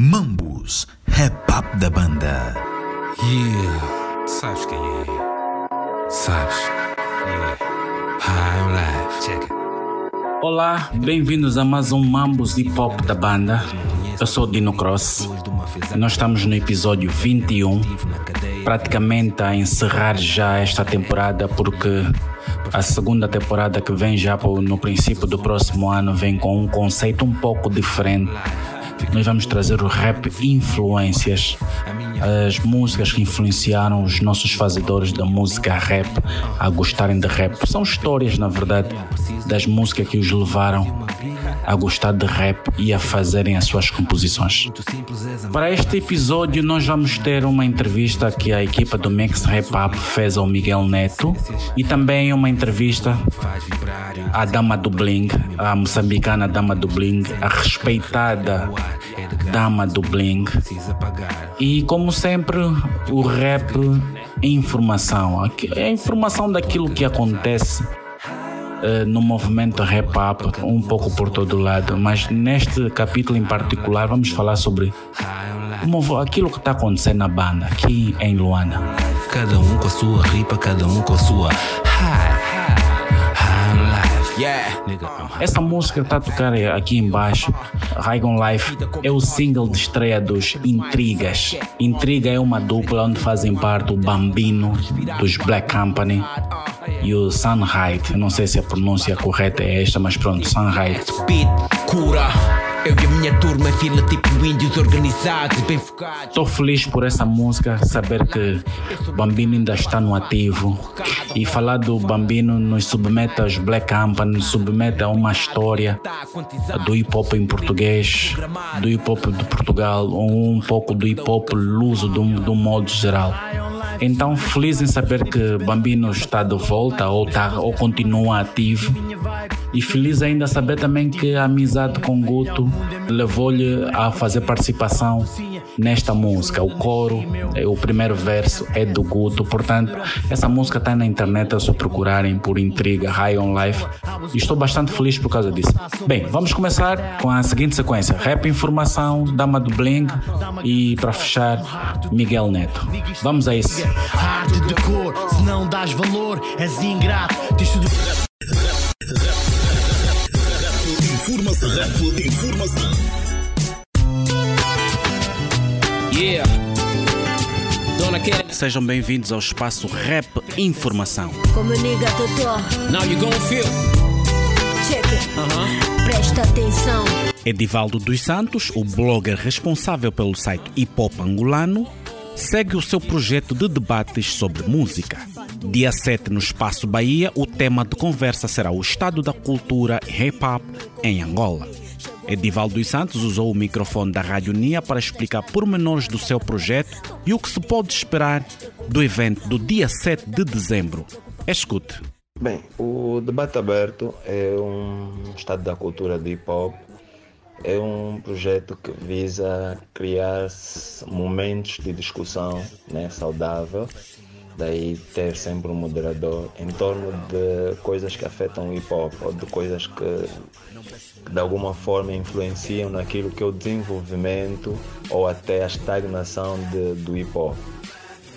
Mambus, rap up da banda. Yeah, sabes quem é? Sabes? Yeah. High Life, check it. Olá, bem-vindos a mais um Mambus Hip Hop da banda. Eu sou o Dino Cross. Nós estamos no episódio 21, praticamente a encerrar já esta temporada, porque a segunda temporada que vem já no princípio do próximo ano vem com um conceito um pouco diferente nós vamos trazer o rap influências, as músicas que influenciaram os nossos fazedores da música rap a gostarem de rap. São histórias, na verdade, das músicas que os levaram a gostar de rap e a fazerem as suas composições. Para este episódio, nós vamos ter uma entrevista que a equipa do Max Rap Up fez ao Miguel Neto e também uma entrevista à Dama do Bling, a moçambicana Dama do Bling, a respeitada Dama do Bling. E como sempre, o rap é informação, é informação daquilo que acontece uh, no movimento rap up, um pouco por todo lado, mas neste capítulo em particular vamos falar sobre aquilo que está acontecendo na banda aqui em Luanda. Cada um com a sua ripa, cada um com a sua essa música está a tocar aqui embaixo, Raigon Life, é o single de estreia dos Intrigas. Intriga é uma dupla onde fazem parte o Bambino dos Black Company e o Sunhide. Não sei se a pronúncia correta é esta, mas pronto, Sunhide. Cura. Eu e a minha turma fila tipo índios organizados, bem focados. Estou feliz por essa música, saber que Bambino ainda está no ativo. E falar do Bambino nos submete aos Black Company, nos submete a uma história do hip hop em português, do hip hop de Portugal, ou um pouco do hip hop luso do, do modo geral. Então, feliz em saber que Bambino está de volta ou, tá, ou continua ativo. E feliz ainda saber também que a amizade com Guto levou-lhe a fazer participação nesta música. O coro, é, o primeiro verso é do Guto. Portanto, essa música está na internet, é só procurarem por intriga High on Life. E estou bastante feliz por causa disso. Bem, vamos começar com a seguinte sequência: Rap Informação, Dama do Bling e para fechar, Miguel Neto. Vamos a isso. Arte de cor, se não dás valor, és ingrato. Rap. Sejam bem-vindos ao espaço Rap Informação. Comunica, Totó. Now you gonna feel. Check it. Uh -huh. Presta atenção. Edivaldo dos Santos, o blogger responsável pelo site Hip Hop Angolano, segue o seu projeto de debates sobre música. Dia 7, no Espaço Bahia, o tema de conversa será o estado da cultura hip hop em Angola. Edivaldo dos Santos usou o microfone da Rádio Nia para explicar pormenores do seu projeto e o que se pode esperar do evento do dia 7 de dezembro. Escute. Bem, o debate aberto é um estado da cultura do hip hop é um projeto que visa criar momentos de discussão né, saudável, daí ter sempre um moderador em torno de coisas que afetam o hip hop ou de coisas que, que de alguma forma influenciam naquilo que é o desenvolvimento ou até a estagnação de, do hip hop.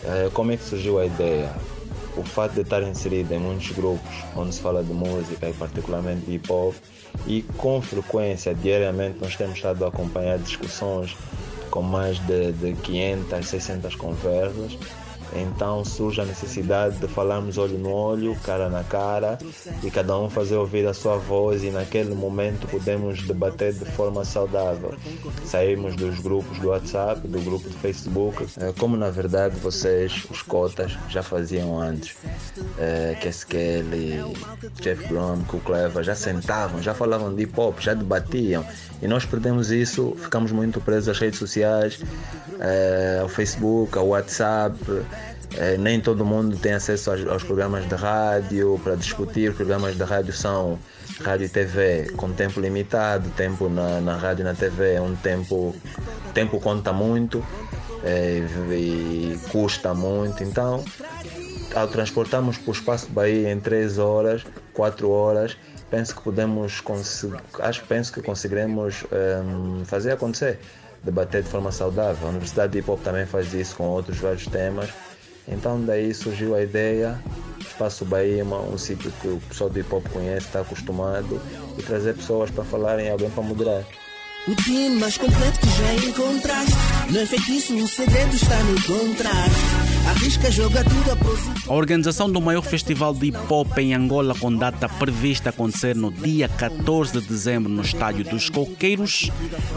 É, como é que surgiu a ideia? O fato de estar inserido em muitos grupos onde se fala de música e particularmente de hip hop e com frequência, diariamente, nós temos estado a acompanhar discussões com mais de, de 500, 600 conversas então surge a necessidade de falarmos olho no olho, cara na cara e cada um fazer ouvir a sua voz e naquele momento podemos debater de forma saudável. Saímos dos grupos do WhatsApp, do grupo do Facebook, eh, como na verdade vocês, os cotas, já faziam antes. É, Kelly, Jeff Cook Clever, já sentavam, já falavam de hip hop, já debatiam. E nós perdemos isso, ficamos muito presos às redes sociais, é, ao Facebook, ao WhatsApp. É, nem todo mundo tem acesso aos, aos, programas de rádio para discutir. Programas de rádio são rádio e TV com tempo limitado, tempo na, na rádio e na TV é um tempo, tempo conta muito é, e custa muito. Então, ao transportarmos para o espaço Bahia em 3 horas, 4 horas, penso que podemos acho penso que conseguiremos um, fazer acontecer debater de forma saudável. A Universidade de Hip Hop também faz isso com outros vários temas. Então daí surgiu a ideia, Espaço Bahia, um sítio que o pessoal do hip hop conhece, está acostumado, e trazer pessoas para falarem, alguém para moderar. O time mais completo que já encontraste. Não é feitiço, o segredo está no encontrar. Arrisca, joga tudo a A organização do maior festival de hip hop em Angola, com data prevista a acontecer no dia 14 de dezembro no Estádio dos Coqueiros,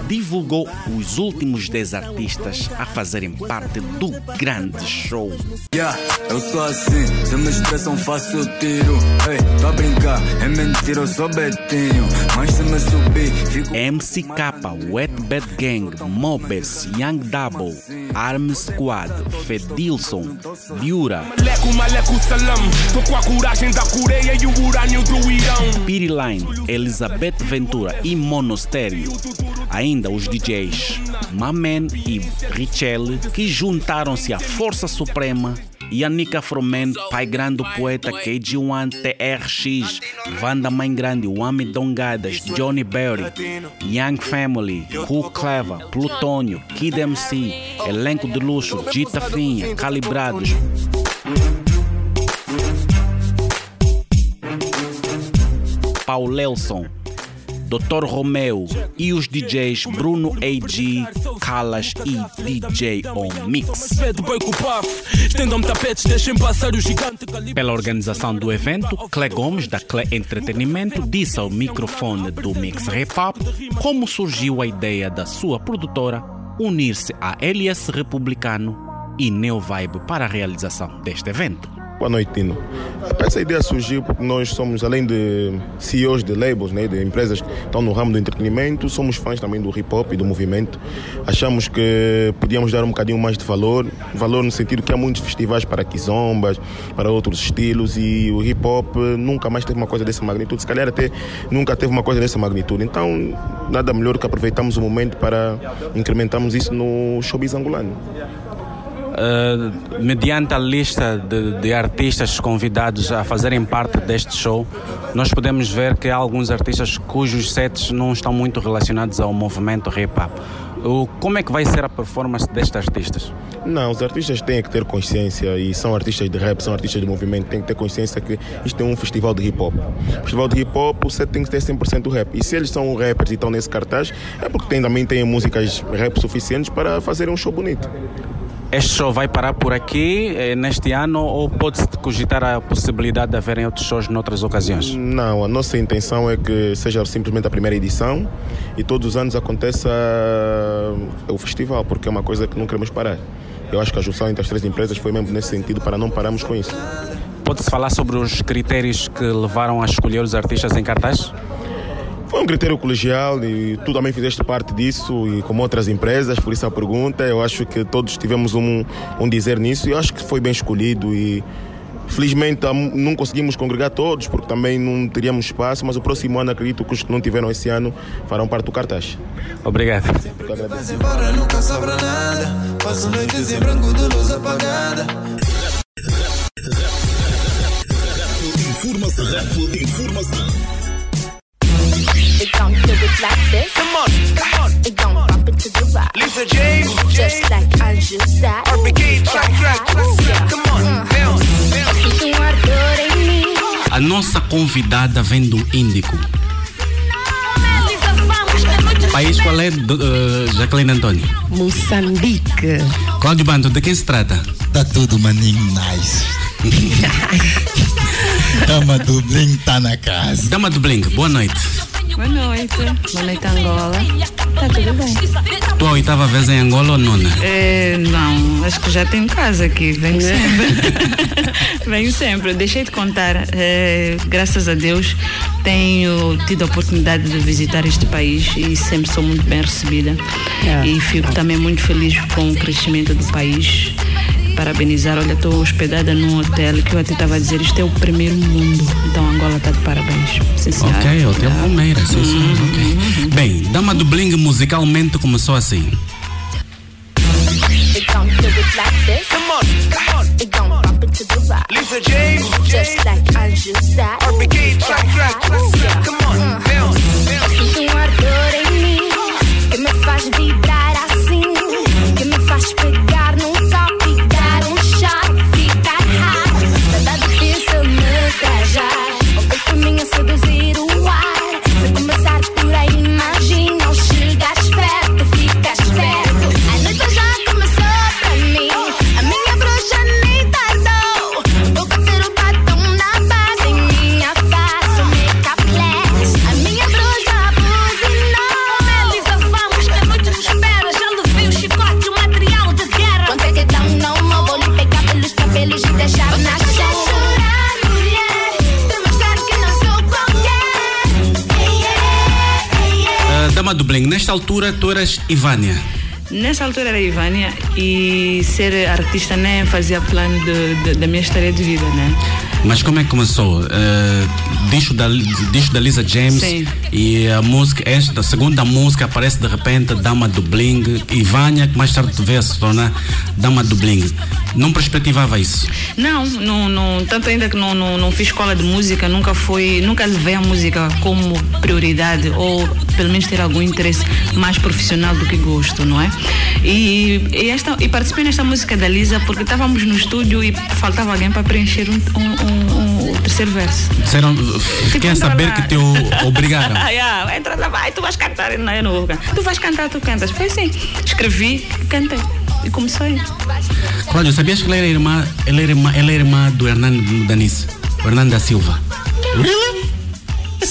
divulgou os últimos 10 artistas a fazerem parte do grande show. Yeah, eu sou assim, se me expressam faço tiro. Ei, tô a brincar, é mentira, eu sou Betinho. Mas se me subir, fico. MCK, Wet Bad Gang, Mobes, Young Double, Arm Squad, Fedilson, Biura, Maleco, maleco, salam. Tô com a coragem da Coreia o urânio do Irão. Piriline, Elizabeth Ventura e Monostério. Ainda os DJs Mamen e Richelle, que juntaram-se à Força Suprema. Yanika Fromen, Pai Grande Poeta, KG1, TRX, Vanda Mãe Grande, Wami Dongadas, Johnny Berry, Young Family, Cool Clever, Plutônio, Kid MC, Elenco de Luxo, Gita Finha, Calibrados, Paulelson, Dr. Romeu e os DJs Bruno AG, Calas e DJ On Mix. Pela organização do evento, Clé Gomes, da Clé Entretenimento, disse ao microfone do Mix Rap Up como surgiu a ideia da sua produtora unir-se a LS Republicano e Neo Vibe para a realização deste evento. Boa noite, Tino. Essa ideia surgiu porque nós somos, além de CEOs de labels, né, de empresas que estão no ramo do entretenimento, somos fãs também do hip hop e do movimento. Achamos que podíamos dar um bocadinho mais de valor, valor no sentido que há muitos festivais para quizombas, para outros estilos e o hip hop nunca mais teve uma coisa dessa magnitude, se calhar até nunca teve uma coisa dessa magnitude. Então, nada melhor que aproveitarmos o momento para incrementarmos isso no showbiz angolano. Uh, mediante a lista de, de artistas convidados a fazerem parte deste show, nós podemos ver que há alguns artistas cujos sets não estão muito relacionados ao movimento hip hop. Como é que vai ser a performance destes artistas? Não, os artistas têm que ter consciência e são artistas de rap, são artistas de movimento, têm que ter consciência que isto é um festival de hip hop. Festival de hip hop, o set tem que ter 100% rap. E se eles são rappers e estão nesse cartaz, é porque tem, também têm músicas rap suficientes para fazerem um show bonito. Este show vai parar por aqui eh, neste ano ou pode-se cogitar a possibilidade de haverem outros shows noutras ocasiões? Não, a nossa intenção é que seja simplesmente a primeira edição e todos os anos aconteça uh, o festival, porque é uma coisa que não queremos parar. Eu acho que a junção entre as três empresas foi mesmo nesse sentido para não pararmos com isso. Pode-se falar sobre os critérios que levaram a escolher os artistas em cartaz? Foi um critério colegial e tu também fizeste parte disso e como outras empresas, por isso a pergunta, eu acho que todos tivemos um, um dizer nisso e eu acho que foi bem escolhido e felizmente não conseguimos congregar todos porque também não teríamos espaço, mas o próximo ano acredito que os que não tiveram esse ano farão parte do cartaz. Obrigado. Eu agradeço. Faz embora, nunca sobra nada. Passo noites em branco de luz apagada. Informação, informação. Don't do it like this. Come on, come on. It don't bump into the rock. Lisa James, Just like Anju said. RPK, track, track. Come on, bounce, bounce. Sinto um ardor em mim. A nossa convidada vem do Índico. País qual é, do, eh, Jacqueline Antônio? Moçambique. Cláudio Banto, de quem se trata? Tá tudo maninho nice. Dama do Bling tá na casa. Dama do Blink, boa noite. Boa noite. Boa noite, Angola. Tá tudo bem? Tua oitava vez em Angola ou nona? É, não, acho que já tenho casa aqui. Venho sempre. Venho sempre. Eu Deixei de contar. é, graças a Deus, tenho tido a oportunidade de visitar este país e sempre sou muito bem recebida. E fico também muito feliz com o crescimento do país. Parabenizar, olha, estou hospedada num hotel que eu até estava a dizer, isto é o primeiro mundo. Então Angola está de parabéns. Sim, senhora. Ok, Hotel Tá. Palmeira, sim, sim, ok. Bem, Dama do Bling musicalmente começou assim. Lisa James, Just like Anju said. RPK, track, track. Come on, altura tu eras Ivânia. Nessa altura era Ivânia e ser artista nem fazia plano da minha história de vida, né? Mas como é que começou? Uh, disco, da, disco da Lisa James Sim. E a música, esta segunda música aparece de repente Dama do Bling e Vânia, que mais tarde veio a se tornar Dama do Bling. Não perspectivava isso. Não, não, não tanto ainda que não, não, não fiz escola de música, nunca fui, nunca levei a música como prioridade ou pelo menos ter algum interesse mais profissional do que gosto, não é? E, e, esta, e participei nesta música da Lisa porque estávamos no estúdio e faltava alguém para preencher um, um, um- um- o terceiro verso. Disseram, fiquei a saber lá. que te obrigaram. Ah, yeah, entra lá, vai, tu vais cantar. Não, eu não vou cantar. Tu vais cantar, tu cantas. Foi assim. Escrevi, cantei. E comecei. Cláudio, sabias que ela era irmã, ela era irmã, ela era irmã do Hernando Danice, o Hernando da Silva? Really?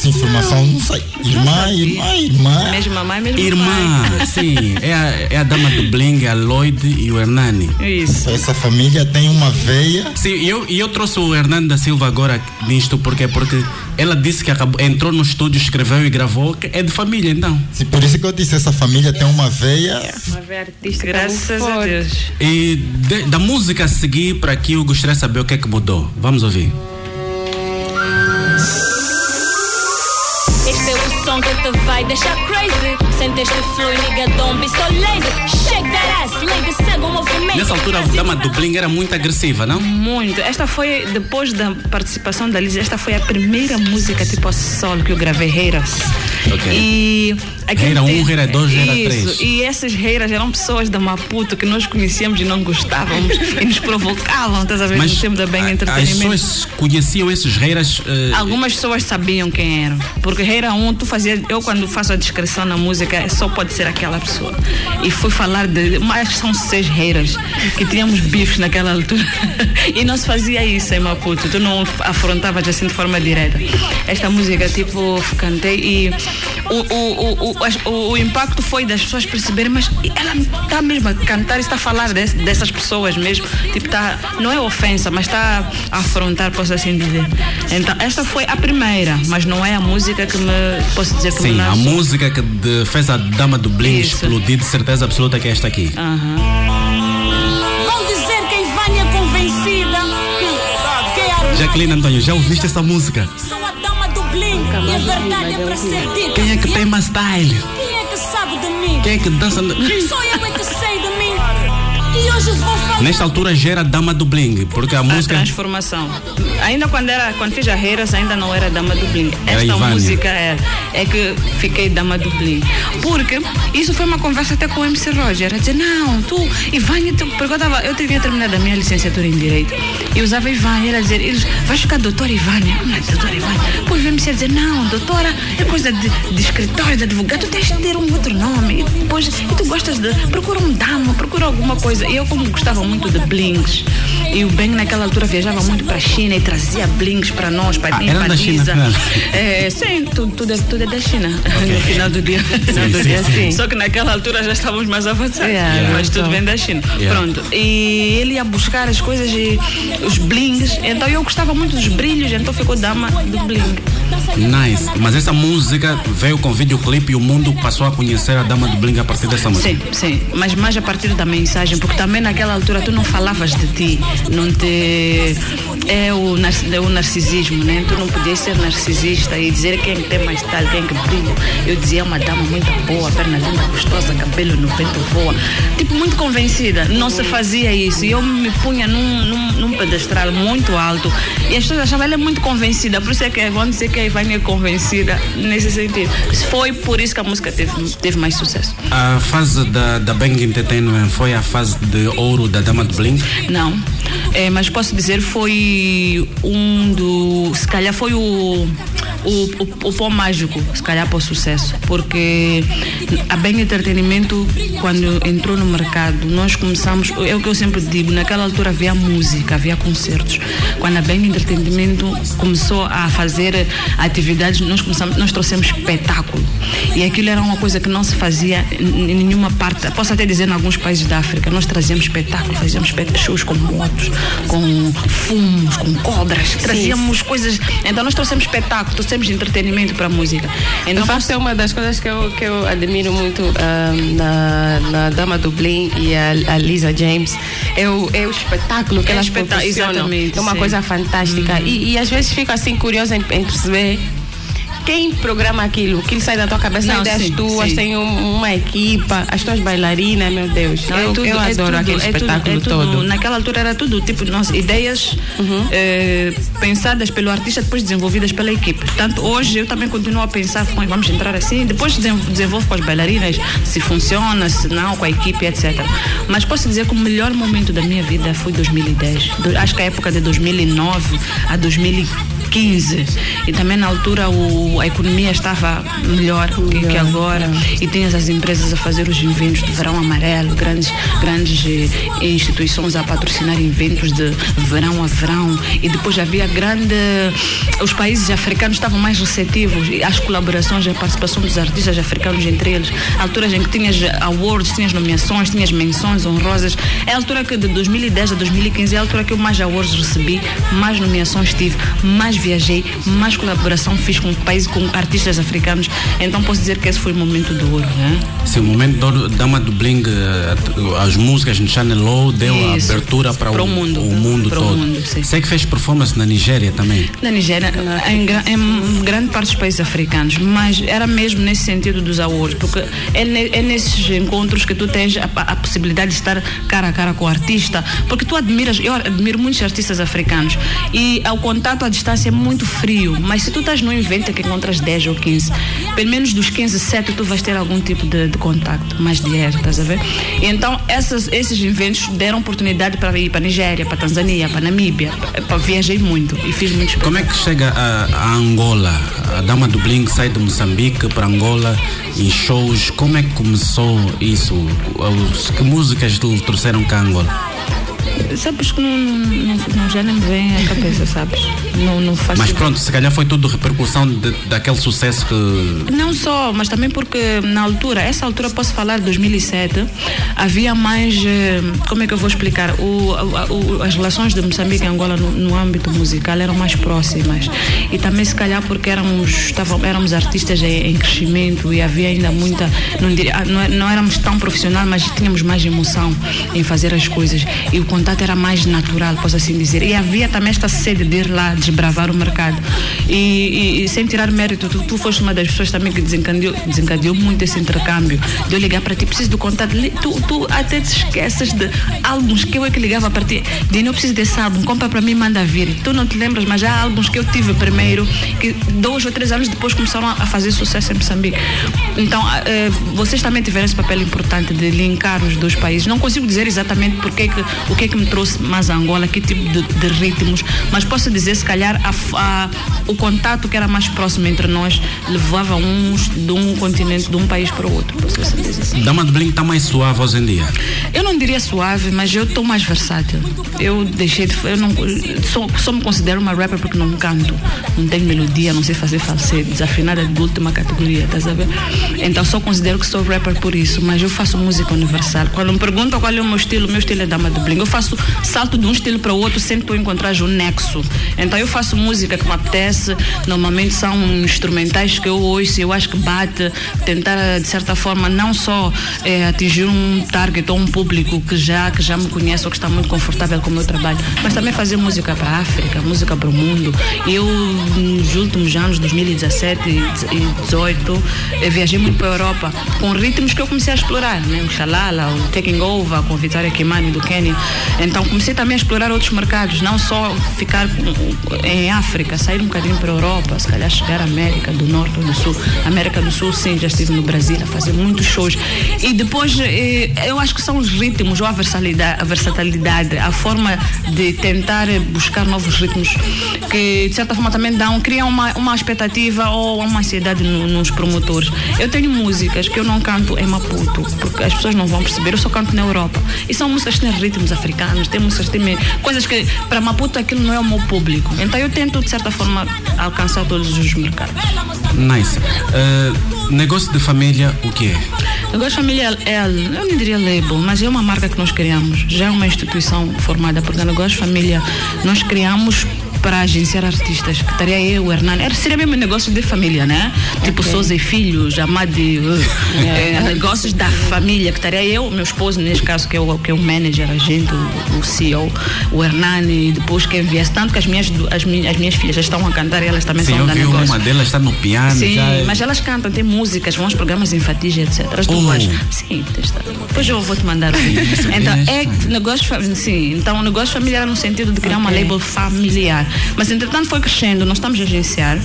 Essa informação não sei. Irmã, irmã, irmã. Mesmo mamãe, mesmo Irmã, pai. sim, é a, é a dama do Bling, a Lloyd e o Hernani. Isso. Essa família tem uma veia. Sim, e eu, e eu trouxe o Hernando da Silva agora nisto porque porque ela disse que acabou, entrou no estúdio, escreveu e gravou, que é de família então. Sim, por isso que eu disse, essa família tem uma veia. Uma ver artista, graças a Deus. E de- da música a seguir para aqui eu gostaria de saber o que é que mudou. Vamos ouvir. Som que te vai deixar crazy. Sente este flow, nigga, don't be so lazy. Shake that ass, lady, segue o movimento. Nessa altura a dama do Bling era muito agressiva, não? Muito. Esta foi, depois da participação da Liz, esta foi a primeira música tipo solo que eu gravei, Reiras. Ok. E. Reira um, tempo- reira dois, reira Isso. três. E essas reiras eram pessoas da Maputo que nós conhecíamos e não gostávamos e nos provocavam, estás a ver? no tempo da Bem a- as Entretenimento. pessoas conheciam esses reiras. eh, Algumas pessoas sabiam quem eram. Porque Reira 1, tu Eu, quando faço a descrição na música, só pode ser aquela pessoa. E fui falar de. Mas são seis reiras que tínhamos bifes naquela altura. e não se fazia isso em Maputo. Tu não afrontavas assim de forma direta. Esta música, tipo, cantei e. O, o, o, o, impacto foi das pessoas perceberem, mas ela está mesmo a cantar e está a falar desse- dessas pessoas mesmo. Tipo, tá, não é ofensa, mas está a afrontar, posso assim dizer. Então, esta foi a primeira, mas não é a música que me. Posso dizer que me Sim, a lançou. música que de- fez a dama do Bling Isso. explodir, de certeza absoluta que é esta aqui. Vão dizer que a Ivânia é convencida. Que é a Jacqueline Antônio, já ouviste essa música? Blink. E a verdade é para ser dita. Quem é que tem mais style? Quem é que sabe de mim? Quem é que dança? Só eu é que sei de mim. E hoje vou falar. Nesta altura já era dama do Bling, porque a A música. transformação. Ainda quando era, quando fiz a Reiras, ainda não era dama do Bling. Era Esta Ivânia. música é, é que fiquei dama do Bling. Porque isso foi uma conversa até com o MC Roger. A dizer, não, tu, Ivânia, tu, porque eu, tava, eu tinha terminado a minha licenciatura em Direito e usava Ivânia. Era dizer, eles, vais ficar doutora Ivânia. Não é doutora Ivânia. Depois o MC a dizer, não, doutora é coisa de, de escritório, de advogado, tu tens de ter um outro nome. E depois, e tu gostas de, procura um dama, procura alguma coisa. E eu, como gostava muito de blings, e o Ben naquela altura viajava muito para a China e trazia blings para nós, para Ah, era para da China, claro. É, sim, tudo, tudo, é, tudo é da China. No final do dia. Final do dia, sim. Só que naquela altura já estávamos mais avançados. Yeah, mas tudo então. vem da China. Yeah. Pronto. E ele ia buscar as coisas e os blings. Então eu gostava muito dos brilhos, então ficou dama do bling. Nice. Mas essa música veio com videoclipe e o mundo passou a conhecer a dama do Bling a partir dessa música. Sim, sim, mas mais a partir da mensagem, porque também naquela altura tu não falavas de ti, não te. É o, é o narcisismo, né? Tu não podias ser narcisista e dizer quem tem mais tal, quem que brilha. Eu dizia "É uma dama muito boa, perna linda, gostosa, cabelo no vento voa. Tipo, muito convencida. Não se fazia isso. E eu me punha num, num, num pedestral muito alto e as pessoas achavam ela é muito convencida. Por isso é que vão dizer que a Ivânia é convencida nesse sentido. Foi por isso que a música teve, teve mais sucesso. A fase da, da Bang Entertainment foi a fase de ouro da dama do Bling? Não. É, mas posso dizer foi um do. Se calhar foi o. O, o, o pó mágico, se calhar para o sucesso, porque a Bem Entretenimento, quando entrou no mercado, nós começamos, é o que eu sempre digo, naquela altura havia música, havia concertos. Quando a Bem Entretenimento começou a fazer atividades, nós começamos, nós trouxemos espetáculo. E aquilo era uma coisa que não se fazia em nenhuma parte, posso até dizer em alguns países da África, nós trazíamos espetáculo, fazíamos shows com motos, com fumos, com cobras, trazíamos coisas. Então nós trouxemos espetáculo, trouxemos temos entretenimento para a música. Então, de facto, é uma das coisas que eu, que eu admiro muito um, na, na Dama do Blim e a, a Lisa James. É o, é o espetáculo que É elas espetá- proporcionam. exatamente, É uma sim. coisa fantástica. E, e às vezes fico assim curiosa em, em perceber quem programa aquilo, aquilo sai da tua cabeça, Não, ideias sim, tuas, sim. tem um- uma equipa, as tuas bailarinas, meu Deus. Não, é eu, tudo- eu é adoro tudo- aquele é espetáculo é tudo- todo. Uhum. Naquela altura era tudo tipo nossa, ideias eh, pensadas pelo artista, depois desenvolvidas pela equipe. Portanto, hoje eu também continuo a pensar, "Bom, vamos entrar assim, depois desen- desenvolvo com as bailarinas, se funciona, se não, com a equipe, etc. Mas posso dizer que o melhor momento da minha vida foi 2010. Do- acho que a época de 2009 a 2015. E também na altura o- a economia estava melhor que, que agora. E tinhas as empresas a fazer os eventos de verão amarelo, grandes, grandes eh, instituições a patrocinar eventos de verão a verão. E depois havia grande. Os países africanos estavam mais receptivos às colaborações, a participação dos artistas africanos entre eles. Alturas em que tinhas awards, tinhas nomeações, tinhas menções honrosas. É a altura que de 2010 a 2015 é a altura que eu mais awards recebi, mais nomeações tive, mais viajei, mais colaboração fiz com países, com artistas africanos. Então posso dizer que esse foi o momento do ouro, né? Sim, o momento de ouro, Dama do Bling, eh, as músicas no Channel Low deu a Isso. abertura para Para o, o mundo. o mundo Para o todo. mundo, sim. Sei que fez performance na Nigéria também. Na Nigéria, em, gra- em grande parte dos países africanos, mas era mesmo nesse sentido dos awards, porque é, é nesses encontros que tu tens a, a possibilidade de estar cara a cara com o artista, porque tu admiras, eu admiro muitos artistas africanos e o contato à distância é muito frio, mas se tu estás num evento em que encontras 10 ou 15, pelo menos dos 15, 7 tu vais ter algum tipo de, de contacto mais direto, estás a ver? Então essas, esses eventos deram oportunidade para ir para Nigéria, para Tanzânia, para Namíbia, para, viajei muito e fiz muitos Como é que chega a, a Angola? A Dama do Bling sai de Moçambique para Angola em shows. Como é que começou isso? Que músicas lhe trouxeram cá a Angola? Sabes que não, não, não- já nem me vem à cabeça, sabes? Não, não faço Mas pronto, se calhar foi tudo repercussão de- daquele sucesso que. Não só, mas também porque na altura, essa altura posso falar de 2007, havia mais, eh, como é que eu vou explicar, o, o- as relações de Moçambique e Angola no, no âmbito musical eram mais próximas e também se calhar porque éramos, estavam, éramos artistas em, em crescimento e havia ainda muita, não, ah, não, é- não éramos tão profissionais, mas tínhamos mais emoção em fazer as coisas e o contato era mais natural, posso assim dizer. E havia também esta sede de ir lá desbravar o mercado. E, e- e sem tirar mérito, tu, tu foste uma das pessoas também que desencadeou, desencadeou muito esse intercâmbio. De eu ligar para ti, preciso do contato. Tu, tu até te esqueces de álbuns que eu é que ligava para ti. Dino, eu preciso desse álbum, compra para mim, manda vir. Tu não te lembras, mas há álbuns que eu tive primeiro, que dois ou três anos depois começaram a a fazer sucesso em Moçambique. Então, ah, eh, vocês também tiveram esse papel importante de linkar os dois países. Não consigo dizer exatamente porque que, o que é que me trouxe mais a Angola, que tipo de, de ritmos, mas posso dizer, se calhar, a a- o contato que era mais próximo entre nós levava uns de um continente, de um país para o outro. Posso assim dizer assim. Dama do Bling está mais suave hoje em dia. Eu não diria suave, mas eu estou mais versátil. Eu deixei de. Eu não, só, só me considero uma rapper porque não canto. Não tenho melodia, não sei fazer falsete. Desafinada de última categoria, estás a ver? Então só considero que sou rapper por isso, mas eu faço música universal. Quando me perguntam qual é o meu estilo, o meu estilo é dama do bling. Eu faço salto de um estilo para o outro sem tu encontrar um nexo. Então eu faço música que me apetece, normalmente são instrumentais que eu ouço, eu acho que bate, tentar de certa forma não só eh, atingir um target ou um público que já, que já me conhece ou que está muito confortável com o meu trabalho, mas também fazer música para a África, música para o mundo. Eu, nos últimos anos, 2017 e 2018, eh, viajei muito para a Europa com ritmos que eu comecei a explorar, né? o Xalala, o Taking Over, com Vitória Kimani do Quênia. Então comecei também a explorar outros mercados, não só ficar em África, sair um bocadinho para a Europa, se calhar chegar à América do Norte ou do Sul. América do Sul, sim, já estive no Brasil a fazer muitos shows. E depois, eh, eu acho que são os ritmos, ou a versatilidade, a, versatilidade, a forma de tentar buscar novos ritmos que, de certa forma, também dão, criam uma, uma expectativa ou uma ansiedade no- nos promotores. Eu tenho músicas que eu não canto em Maputo, porque as pessoas não vão perceber, eu só canto na Europa. E são músicas que têm ritmos africanos, músicas que têm coisas que, para Maputo, aquilo não é o meu público. Então eu tento, de certa forma, alcançar todos os mercados. Nice. Eh, negócio de família, o que é? Negócio Família é, eu não diria label, mas é uma marca que nós criamos. Já é uma instituição formada, porque Negócio Família nós criamos para agenciar artistas, que estaria eu, o Hernani. Era, seria mesmo negócio de família, né? Tipo Ok. Souza e Filhos, Amade, uh, eh, negócios da família, que estaria eu, meu esposo, neste caso, que é o, que é o manager, agente, o, o CEO, o Hernani, depois quem viesse. Tanto que as minhas, as, minhas, as minhas filhas já estão a cantar e elas também Sim, são eu da vi negócio. uma delas está no piano. Sim, é- mas elas cantam, tem músicas, vão aos programas infantis, etc. As Oh. duas. Sim, testa. depois eu vou te mandar o vídeo. Então, isso. é negócio. Sim, então negócio familiar no sentido de criar uma Ok. label familiar. Mas entretanto foi crescendo, nós estamos a agenciar.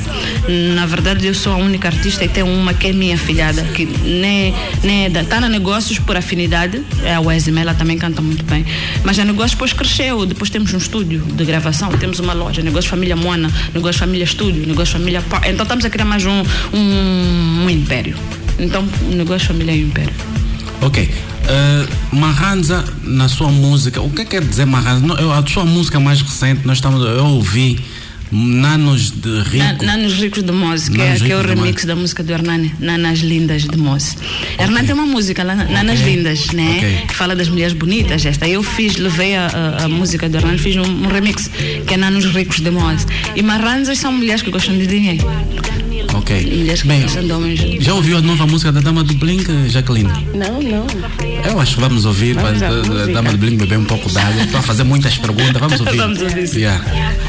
Na verdade, eu sou a única artista e tenho uma que é minha filhada, que nem, nem é da, tá na negócios por afinidade, é a Wesley, ela também canta muito bem. Mas a negócio depois cresceu, depois temos um estúdio de gravação, temos uma loja, negócio família Moana, negócio família Estúdio, negócio família Então estamos a criar mais um, um, um império. Então negócio família é império. Ok. Uh, Maranza, na sua música, o que quer dizer Maranza? Não, eu- a sua música mais recente, nós estamos, eu ouvi Nanos de Rico. Na- Nanos Ricos de Mose, que, é, que é o remix da música do Hernani, Nanas Lindas de Mose. Hernani tem uma música, Nanas Lindas, né? Ok. Que fala das mulheres bonitas. Esta eu fiz, levei a, a- música do Hernani, fiz um, um remix, que é Nanos Ricos de Mose. E Maranzas são mulheres que gostam de dinheiro. Ok. Mulheres que Bem, homens. já ouviu a nova música da Dama do Blink, Jacqueline? Não, não. Eu acho que vamos ouvir, Vamos para à a- a música. Dama do Blink beber um pouco d'água. Estou a fazer muitas perguntas, vamos ouvir. Vamos ouvir, sim. Yeah.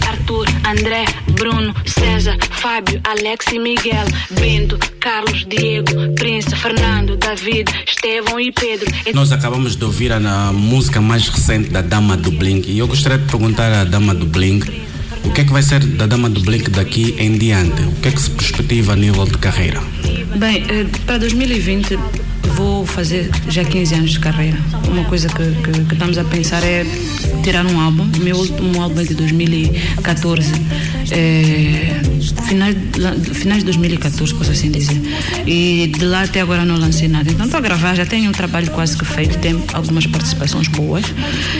Arthur, André, Bruno, César, Fábio, Alex e Miguel, Bento, Carlos, Diego, Prince, Fernando, David, Estevão e Pedro. Nós acabamos de ouvir a, a música mais recente da Dama do Blink e eu gostaria de perguntar à Dama do Blink o que é que vai ser da Dama do Blink daqui em diante? O que é que se perspectiva a nível de carreira? Bem, eh, para 2020 vou fazer já 15 anos de carreira. Uma coisa que, que- que estamos a pensar é tirar um álbum. O meu último álbum é de 2014. eh, finais, finais de 2014, posso assim dizer. E de lá até agora não lancei nada. Então estou a gravar, já tenho um trabalho quase que feito, tem algumas participações boas.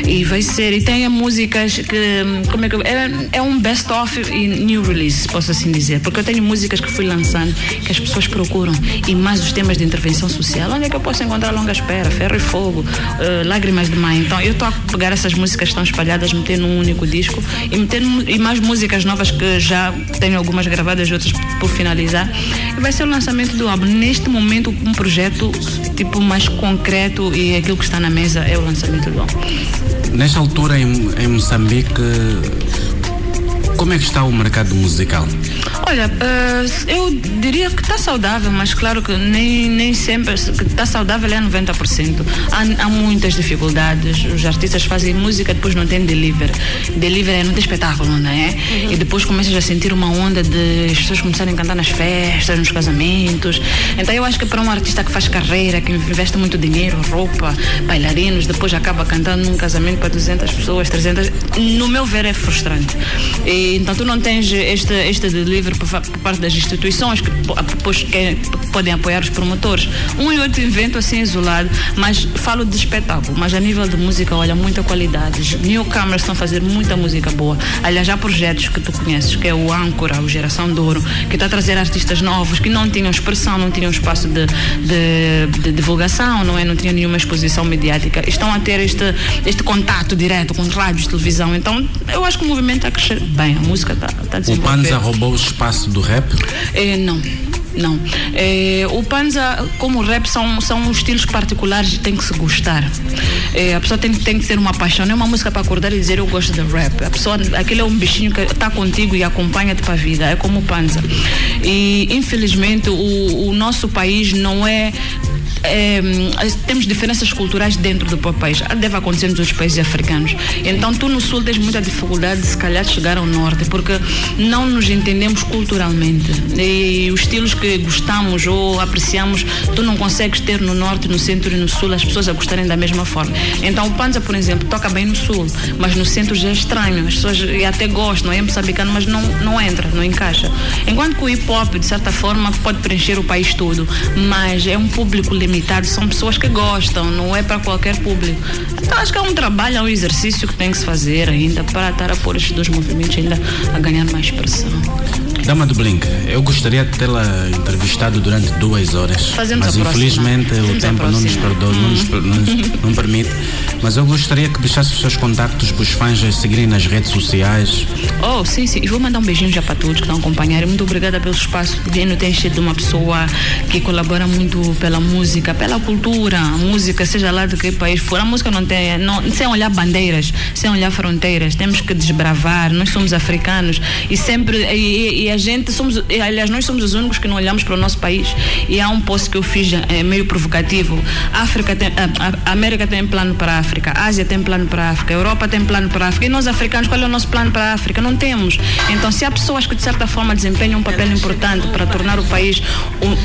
E vai ser, e tem músicas que, como é que é, é um best-of e new release, posso assim dizer. Porque eu tenho músicas que fui lançando que as pessoas procuram e mais os temas de intervenção social. Onde é que eu posso encontrar Longa Espera, Ferro e Fogo, eh, Lágrimas de Mãe? Então eu estou a pegar essas músicas estão espalhadas, meter num único disco e meter mu- e mais músicas novas que já tenho algumas gravadas e outras por finalizar. E vai ser o lançamento do álbum. Neste momento, um projeto tipo mais concreto e aquilo que está na mesa é o lançamento do álbum. Nesta altura em, em Moçambique, como é que está o mercado musical? Olha, eh, eu diria que está saudável, mas claro que nem, nem sempre que está saudável é 90%. Há, há muitas dificuldades. Os artistas fazem música, depois não tem delivery. Delivery é não tem espetáculo, não é? E depois começas a sentir uma onda de as pessoas começarem a cantar nas festas, nos casamentos. Então eu acho que para um artista que faz carreira, que investe muito dinheiro, roupa, bailarinos, depois acaba cantando num casamento para 200 pessoas, 300, no meu ver é frustrante. E, então tu não tens este, este delivery por, por parte das instituições que depois que podem apoiar os promotores. Um e outro invento assim isolado, mas falo de espetáculo, mas a nível de música, olha, muita qualidade. Os Newcomers estão a fazer muita música boa. Aliás, há projetos que tu conheces, que é o Âncora, o Geração de Ouro, que está a trazer artistas novos que não tinham expressão, não tinham espaço de, de, de divulgação, não é? Não tinham nenhuma exposição mediática. Estão a ter este, este contato direto com rádios, televisão. Então, eu acho que o movimento está a crescer bem, a música está, a O. Panza roubou o espaço do rap? Eh, não. Não. Eh, o Panza, como o rap, são, são estilos particulares e tem que se gostar. Eh, a pessoa tem, tem que ter uma paixão. Não é uma música para acordar e dizer eu gosto de rap. A pessoa, aquele é um bichinho que está contigo e acompanha-te para a vida. É como o Panza. E, infelizmente, o, o nosso país não é é, temos diferenças culturais dentro do próprio país. Deve acontecer nos outros países africanos. Então, tu no sul tens muita dificuldade de, se calhar, de chegar ao norte, porque não nos entendemos culturalmente. E os estilos que gostamos ou apreciamos, tu não consegues ter no norte, no centro e no sul as pessoas a gostarem da mesma forma. Então, o Panza, por exemplo, toca bem no sul, mas no centro já é estranho. As pessoas até gostam, é moçambicano, mas não, não entra, não encaixa. Enquanto que o hip hop, de certa forma, pode preencher o país todo, mas é um público limitado, são pessoas que gostam, não é para qualquer público. Então acho que é um trabalho, é um exercício que tem que se fazer ainda para estar a pôr estes dois movimentos ainda a ganhar mais expressão. Dama do Blink, eu gostaria de tê-la entrevistado durante duas horas. Fazemos mas infelizmente o tempo não nos perdoa, não, nos, não, nos- não permite. Mas eu gostaria que deixasse os seus contactos para os fãs a seguirem nas redes sociais. Oh, sim, sim. Vou mandar um beijinho já para todos que estão a acompanhar. Muito obrigada pelo espaço. Dino tem sido uma pessoa que colabora muito pela música, pela cultura. Música, seja lá de que país for, a música não tem, não, sem olhar bandeiras, sem olhar fronteiras. Temos que desbravar. Nós somos africanos e sempre, e, e a gente somos, e, aliás, nós somos os únicos que não olhamos para o nosso país. E há um post que eu fiz é, meio provocativo. África tem, a, a América tem plano para a África, a Ásia tem plano para a África, a Europa tem plano para a África. E nós africanos, qual é o nosso plano para a África? Não temos. Então, se há pessoas que de certa forma desempenham um papel importante para tornar o país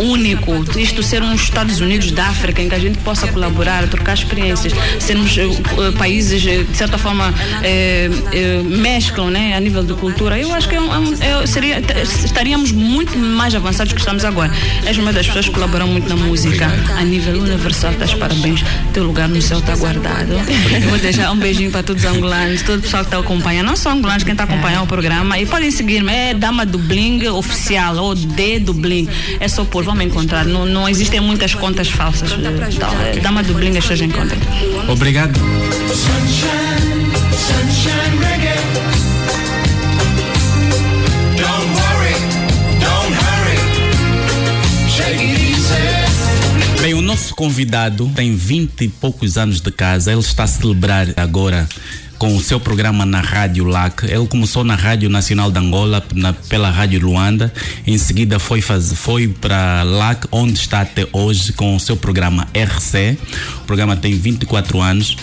único, isto ser uns Estados Unidos da África em que a gente possa colaborar, trocar experiências, sermos uh, países de certa forma uh, uh, mesclam, né, a nível de cultura. Eu acho que é um, é, seria, estaríamos muito mais avançados que estamos agora. És uma das pessoas que colaboram muito na música a nível universal. Estás parabéns. Teu lugar no céu está guardado. Eu vou deixar um beijinho para todos os angolanos, todo o pessoal que está acompanhando, não só angolanos, quem está acompanhando o programa. E podem seguir-me, é Dama do Bling Oficial ou D do Bling. É só por, vamos encontrar. Não, não existem muitas contas falsas. Então, é Dama do Bling, as pessoas encontram. Obrigado. Sunshine, sunshine reggae. Nosso convidado tem 20 e poucos anos de casa. Ele está a celebrar agora com o seu programa na Rádio LAC. Ele começou na Rádio Nacional de Angola, na, pela Rádio Luanda. Em seguida foi, foi para LAC, onde está até hoje com o seu programa RC. O programa tem 24 anos.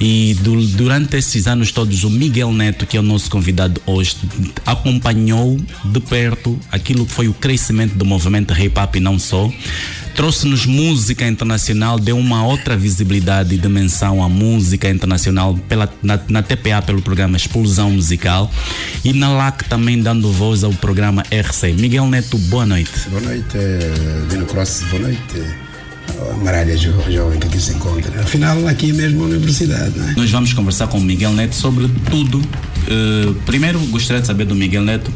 E du, durante esses anos todos, o Miguel Neto, que é o nosso convidado hoje, acompanhou de perto aquilo que foi o crescimento do movimento hip hop e não só trouxe-nos música internacional, deu uma outra visibilidade e dimensão à música internacional pela, na, na, TPA pelo programa Explosão Musical e na LAC também dando voz ao programa RC. Miguel Neto, boa noite. Boa noite, Dino Cross, boa noite. A Maralha jo, jovem que aqui se encontra. Afinal, aqui mesmo na universidade, não é? Nós vamos conversar com o Miguel Neto sobre tudo. Uh, primeiro, gostaria de saber do Miguel Neto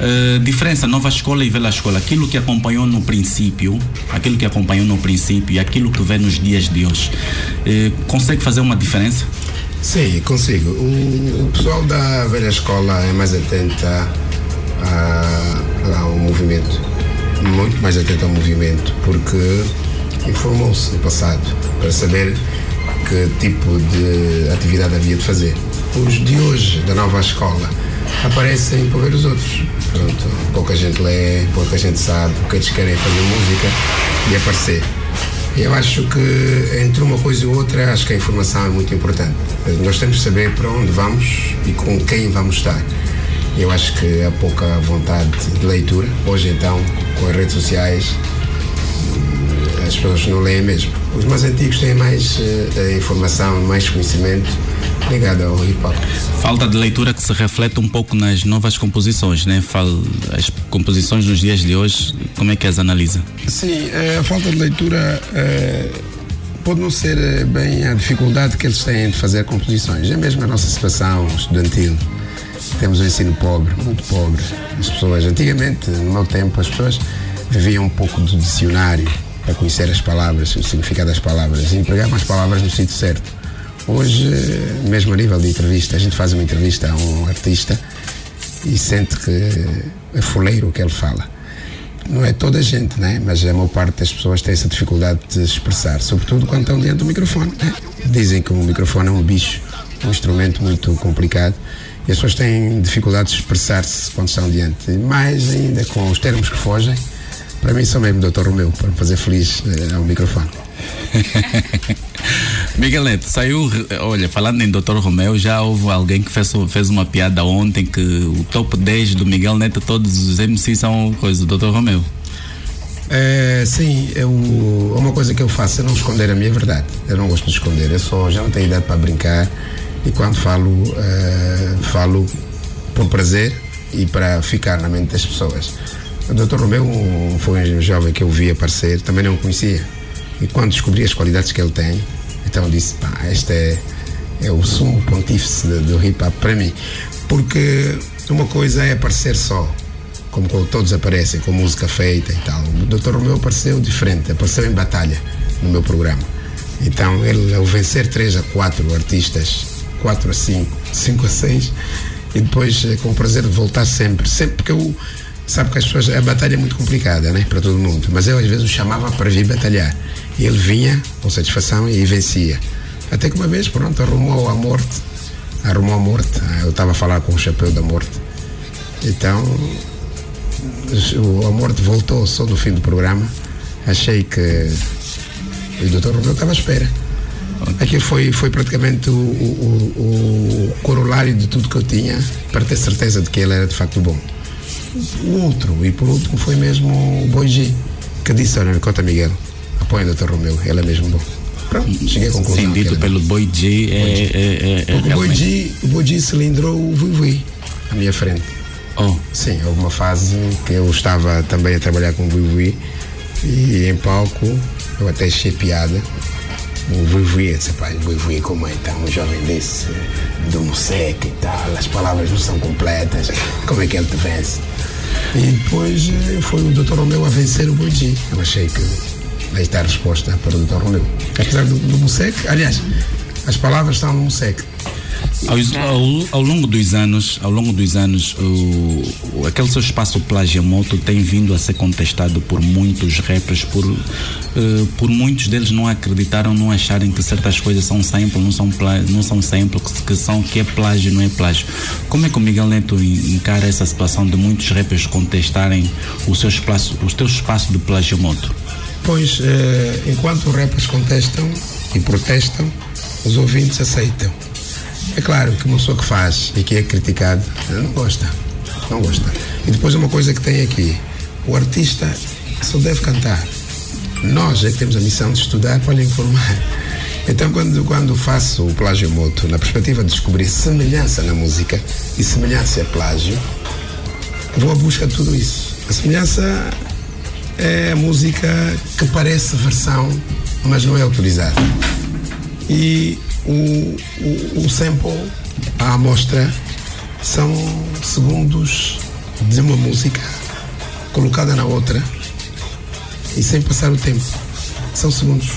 Uh, diferença nova escola e velha escola. Aquilo que acompanhou no princípio aquilo que acompanhou no princípio e aquilo que vê nos dias de hoje uh, consegue fazer uma diferença? Sim consigo. O, o, pessoal da velha escola é mais atenta ao movimento. Muito mais atento ao movimento porque informou-se no passado para saber que tipo de atividade havia de fazer. Os de hoje da nova escola aparecem para ver os outros. Pronto, pouca gente lê, pouca gente sabe, porque eles querem fazer música e aparecer. Eu acho que entre uma coisa e outra, acho que a informação é muito importante. Nós temos de saber para onde vamos e com quem vamos estar. Eu acho que há pouca vontade de leitura. Hoje, então, com as redes sociais, as pessoas não leem mesmo. Os mais antigos têm mais uh, informação, mais conhecimento ligado ao hip hop. Falta de leitura que se reflete um pouco nas novas composições, né? As composições nos dias de hoje, como é que as analisa? Sim, é, a falta de leitura é, pode não ser bem a dificuldade que eles têm de fazer composições. É mesmo a nossa situação estudantil. Temos um ensino pobre, muito pobre. As pessoas, antigamente, no meu tempo, as pessoas viviam um pouco do dicionário para conhecer as palavras, o significado das palavras, e empregavam as palavras no sítio certo. Hoje, mesmo a nível de entrevista, a gente faz uma entrevista a um artista e sente que é fuleiro o que ele fala. Não é toda a gente, né? mas a maior parte das pessoas tem essa dificuldade de expressar, sobretudo quando estão diante do microfone. Né? Dizem que o microfone é um bicho, um instrumento muito complicado e as pessoas têm dificuldade de expressar-se quando estão diante. Mais ainda com os termos que fogem, para mim sou mesmo Dr. Romeu, para me fazer feliz eh, ao microfone. Miguel Neto, saiu, olha, falando em Dr. Romeu, já houve alguém que fez, fez uma piada ontem que o top 10 do Miguel Neto, todos os MCs são coisa do Dr. Romeu. É, sim, eu, uma coisa que eu faço é não esconder a minha verdade. Eu não gosto de esconder, eu só já não tenho idade para brincar e quando falo, uh, falo por prazer e para ficar na mente das pessoas. O Dr. Romeu foi um jovem que eu vi aparecer, também não o conhecia. E quando descobri as qualidades que ele tem, então disse, pá, este é, é o sumo pontífice do hip hop para mim. Porque uma coisa é aparecer só, como todos aparecem, com música feita e tal. O Dr. Romeu apareceu diferente, apareceu em batalha no meu programa. Então, ele, ao vencer 3 a 4 artistas, 4 a 5, 5 a 6, e depois eh, com o prazer de voltar sempre, sempre porque eu sabe que as pessoas, a batalha é muito complicada, né, para todo mundo, mas eu às vezes o chamava para vir batalhar, e ele vinha com satisfação e vencia. Até que uma vez, pronto, arrumou a morte, arrumou a morte, Ah, eu estava a falar com o chapéu da morte, então o- a morte voltou só no fim do programa, achei que o doutor Romeu estava à espera. Aquilo foi, foi praticamente o, o, o, o corolário de tudo que eu tinha para ter certeza de que ele era de facto bom. O outro, e por último, foi mesmo o Boigi, que disse: Olha, conta, Miguel, apoia o Dr. Romeu, ele é mesmo bom. Pronto, cheguei à conclusão. Sim, dito é pelo Boy G é, é, é, é o Boigi, o Boigi cilindrou o Vui à minha frente. Oh. Sim, houve uma fase que eu estava também a trabalhar com o Vui e em palco eu até achei piada. O Vui, disse, pai, o Vui, como é então, um jovem desse, do Musec e tal, as palavras não são completas, como é que ele te vence? E depois eh, foi o Dr. Romeu a vencer o Boigi. Eu achei que aí está a resposta para o Dr. Romeu. Apesar do, do Musec, aliás, as palavras estão no Musec. Ao, ao longo dos anos, ao longo dos anos, o, o- aquele seu espaço plagiamoto tem vindo a ser contestado por muitos rappers, por, eh, por muitos deles não acreditaram, não acharem que certas coisas são sample, não são não são sample, que, que são que é plágio, não é plágio. Como é que o Miguel Neto en- encara essa situação de muitos rappers contestarem o seu espaço, o seu espaço de plagiamoto? Pois, eh, enquanto os rappers contestam e protestam, os ouvintes aceitam. É claro que uma pessoa que faz e que é criticado não gosta. Não gosta. E depois uma coisa que tem aqui: o artista só deve cantar. Nós é que temos a missão de estudar para lhe informar. Então, quando, quando faço o plágio moto, na perspectiva de descobrir semelhança na música e semelhança é plágio, vou à busca de tudo isso. A semelhança é a música que parece versão, mas não é autorizada. E o, o, o sample, a amostra, são segundos de uma música colocada na outra e sem passar o tempo. São segundos.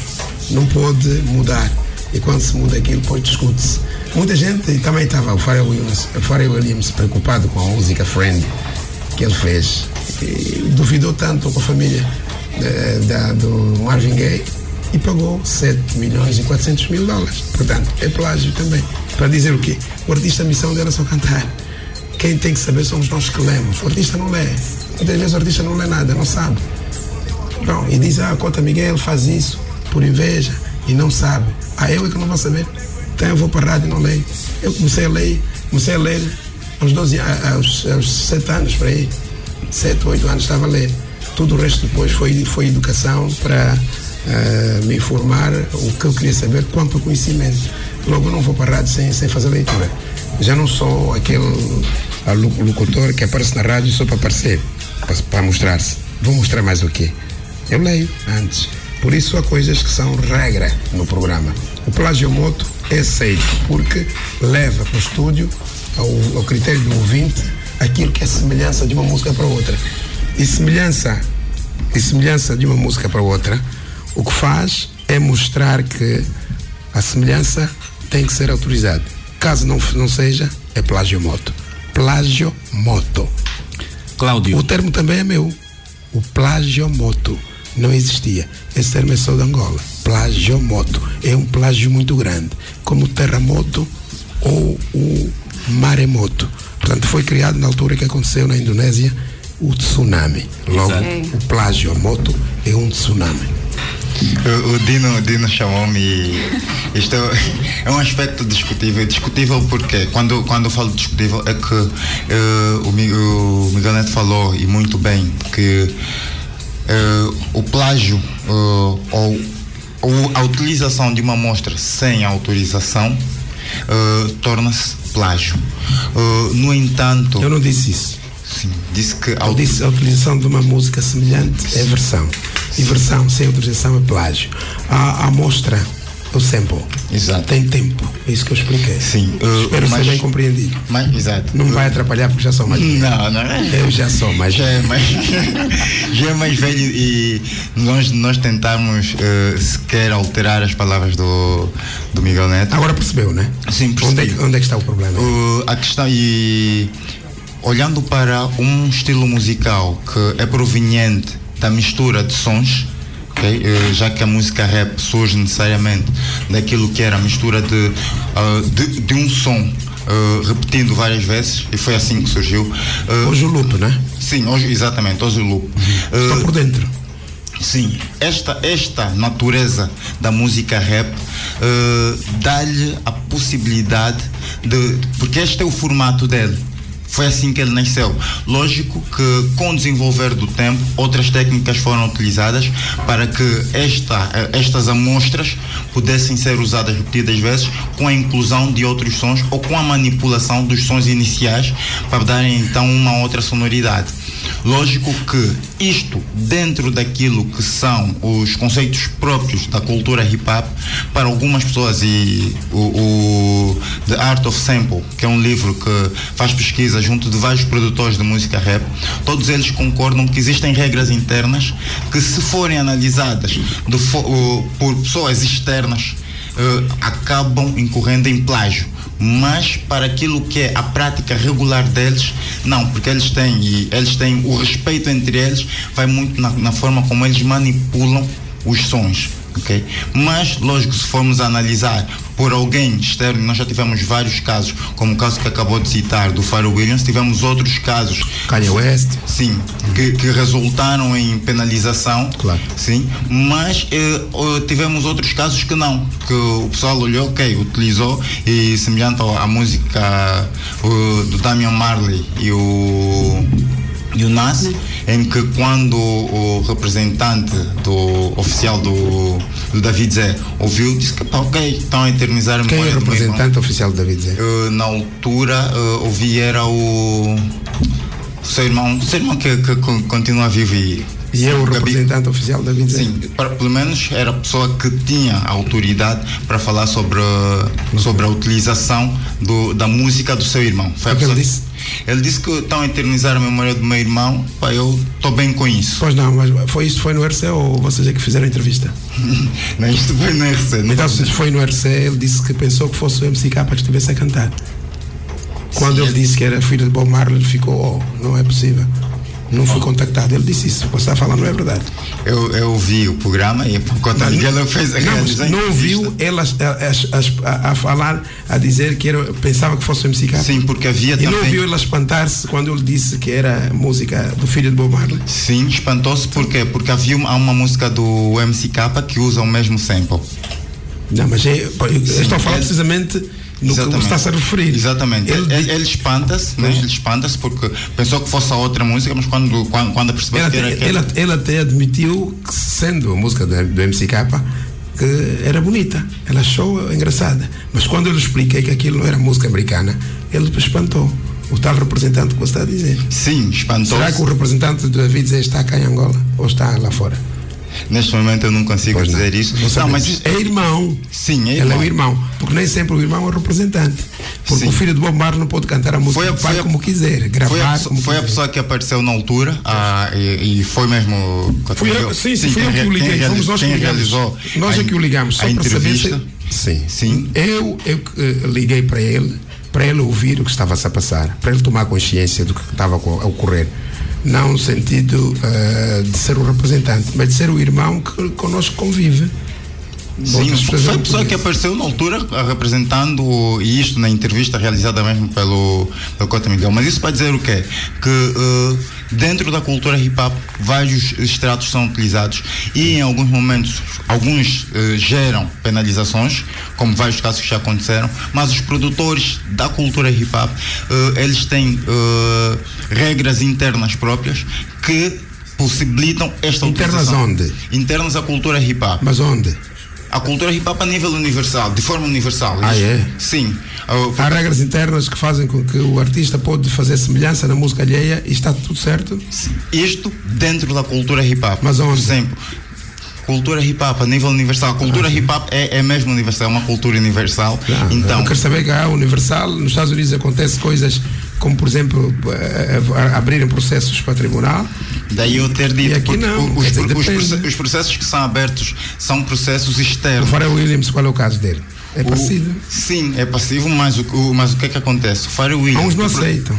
Não pode mudar. E quando se muda aquilo, depois discute-se. Muita gente também estava o Pharrell Williams, o Pharrell Williams preocupado com a música Friend que ele fez. E duvidou tanto com a família eh, da, do Marvin Gaye e pagou 7 milhões e 400 mil dólares. Portanto, é plágio também. Para dizer o quê? O artista, a missão dele é só cantar. Quem tem que saber somos nós que lemos. O artista não lê. Muitas vezes o artista não lê nada, não sabe. Bom, e diz, ah, Cota Miguel faz isso por inveja e não sabe. Ah, eu é que não vou saber. Então eu vou para a rádio e não leio. Eu comecei a ler, comecei a ler aos 12 a- aos, aos 7 anos, para aí. 7, 8 anos estava a ler. Tudo o resto depois foi, foi educação para ah, me informar o que eu queria saber quanto ao conhecimento. Logo não vou para a rádio sem, sem fazer leitura. Já não sou aquele locutor que aparece na rádio só para aparecer, para, para mostrar-se. Vou mostrar mais o quê? Eu leio antes. Por isso há coisas que são regra no programa. O plagiomoto é aceito porque leva para o estúdio, ao, ao critério do ouvinte, aquilo que é semelhança de uma música para outra. E semelhança, e semelhança de uma música para outra, o que faz é mostrar que a semelhança tem que ser autorizada. Caso não, não seja, é plagiomoto. Plagiomoto. Cláudio. O termo também é meu. O plagiomoto não existia. Esse termo é só de Angola. Plagiomoto. É um plágio muito grande, como o terremoto ou o maremoto. Portanto, foi criado na altura que aconteceu na Indonésia o tsunami. Logo, Exato. o plagiomoto é um tsunami. O, o Dino, o Dino chamou-me isto é um aspecto discutível. Discutível porque, quando, quando eu falo discutível, é que eh, o, o Miguel Neto falou, e muito bem, que eh, o plágio eh, ou, ou a utilização de uma amostra sem autorização torna-se plágio. No entanto. Eu não disse isso. Sim, disse que. Eu disse a utilização de uma música semelhante é versão. E versão sem autorização é plágio. A, amostra o sample. Exato. Tem tempo. É isso que eu expliquei. Sim. Espero mas- ser bem compreendido. Mas, exato. Não me vai atrapalhar porque já sou mais velho. Não, não. Eu já sou mais já é mais, já é mais velho e nós, nós tentamos eh, sequer alterar as palavras do, do Miguel Neto. Agora percebeu, né? Sim, Onde é, onde é que está o problema? Uh, a questão e olhando para um estilo musical que é proveniente da mistura de sons, ok? Uh, já que a música rap surge necessariamente daquilo que era a mistura de, uh, de, de um som uh, repetindo várias vezes e foi assim que surgiu. Hoje o loop, né? Sim, hoje, exatamente, hoje o loop. Estou por dentro. Sim, esta, esta natureza da música rap dá-lhe a possibilidade de. Porque este é o formato dele. Foi assim que ele nasceu. Lógico que, com o desenvolver do tempo, outras técnicas foram utilizadas para que esta, estas amostras pudessem ser usadas repetidas vezes com a inclusão de outros sons ou com a manipulação dos sons iniciais para darem então uma outra sonoridade. Lógico que isto, dentro daquilo que são os conceitos próprios da cultura hip hop, para algumas pessoas, e o, o The Art of Sample, que é um livro que faz pesquisa junto de vários produtores de música rap, todos eles concordam que existem regras internas que, se forem analisadas de fo- o- por pessoas externas, eh, acabam incorrendo em plágio. Mas para aquilo que é a prática regular deles, não, porque eles têm e eles têm o respeito entre eles, vai muito na, na forma como eles manipulam os sons. Ok? Mas, lógico, se formos analisar por alguém externo, nós já tivemos vários casos, como o caso que acabou de citar do Pharrell Williams, tivemos outros casos. Kanye West. Sim, que, que resultaram em penalização. Claro. Sim, mas eh, tivemos outros casos que não, que o pessoal olhou, ok, utilizou e semelhante à música eh, do Damian Marley e o e o Nas, em que quando o representante do oficial do, do David Zé ouviu, disse que pá, ok, estão a eternizar a Quem é memória o do meu irmão. representante oficial do David Zé? Eh, na altura eh, ouvi era o, o seu irmão, o seu irmão que, que con- continua vivo e E é o Gabi- representante oficial do David Zé? Sim, para- pelo menos era a pessoa que tinha a autoridade para falar sobre, sobre a utilização do, da música do seu irmão. Foi O que ele disse? Ele disse que estão a eternizar a memória do meu irmão. Pá, eu estou bem com isso. Pois não, mas foi isso foi no RC ou vocês é que fizeram a entrevista? Não, isto foi no RC. não Então, se foi no RC, ele disse que pensou que fosse o MCK que estivesse a cantar. Quando ele disse que era filho de Bob Marley, ele ficou, oh, não é possível. Não fui contactado. Ele disse isso. O que você está falando não é verdade. Eu, eu vi o programa e por conta de ele fez a não, não ouviu elas a, a- a- falar, a dizer que era, pensava que fosse o MCK? Sim, porque havia E não também- ouviu ela espantar-se quando ele disse que era música do filho de Bob Marley? Sim, espantou-se por quê? Porque havia uma, há uma música do MCK que usa o mesmo sample. Não, mas é, eu Sim, estou a falar ele- precisamente no que está a referir. Exatamente. Ele, ele, ele espanta-se, né? Ele espanta-se porque pensou que fosse a outra música, mas quando, quando, quando percebeu Ele que era até, aquela. ele, até admitiu que, sendo a música do, do MCK, que era bonita. Ela achou engraçada. Mas quando eu lhe expliquei que aquilo não era música americana, ele espantou. O tal representante que você está a dizer. Sim, espantou-se. Será que o representante do David Zé está cá em Angola? Ou está lá fora? Neste momento eu não consigo dizer isso. Não Não, mas é irmão. Sim, é Ele é irmão. o irmão. Porque nem sempre o irmão é o representante. Porque Sim. o filho de Bob Marley não pode cantar a música Foi a- do pai foi a- como quiser, Foi, a, gravar pessoa- como foi a quiser. pessoa que apareceu na altura ah, e, e foi mesmo. Eu, sim, sim, quem eu que o liguei. quem Fomos nós que realizou Nós a é que o ligamos, só a para saber se. Sim. Sim. Eu, eu eh, liguei para ele, para ele ouvir o que estava-se a passar, para ele tomar consciência do que estava a a ocorrer. Não no sentido eh, de ser o representante, mas de ser o irmão que connosco convive. Sim, foi a pessoa que apareceu na altura ah, representando e isto na entrevista realizada mesmo pelo, pelo Cota Miguel. Mas isso para dizer o quê? Que eh, dentro da cultura hip hop vários extratos são utilizados e em alguns momentos alguns eh, geram penalizações, como vários casos que já aconteceram, mas os produtores da cultura hip hop eh, eles têm eh, regras internas próprias que possibilitam esta Internas utilização. onde? Internas à cultura hip hop. Mas onde? A cultura hip hop a nível universal, de forma universal. Ah, é? Sim. Uh, Há regras internas que fazem com que o artista pode fazer semelhança na música alheia e está tudo certo? Isto dentro da cultura hip hop. Mas onde? Por exemplo, Cultura hip hop a nível universal. A cultura hip hop é, é mesmo universal, é uma cultura universal. então, Eu quero saber que há universal, nos Estados Unidos acontece coisas como, por exemplo, abrirem processos para tribunal. Daí eu ter dito E aqui não, os, dizer, os os processos que são abertos são processos O externos. Pharrell Williams, qual é o caso dele? É O- parecido. Sim, é passivo, mas o, o- mas o que é que acontece? O Pharrell Williams. Uns não o aceitam.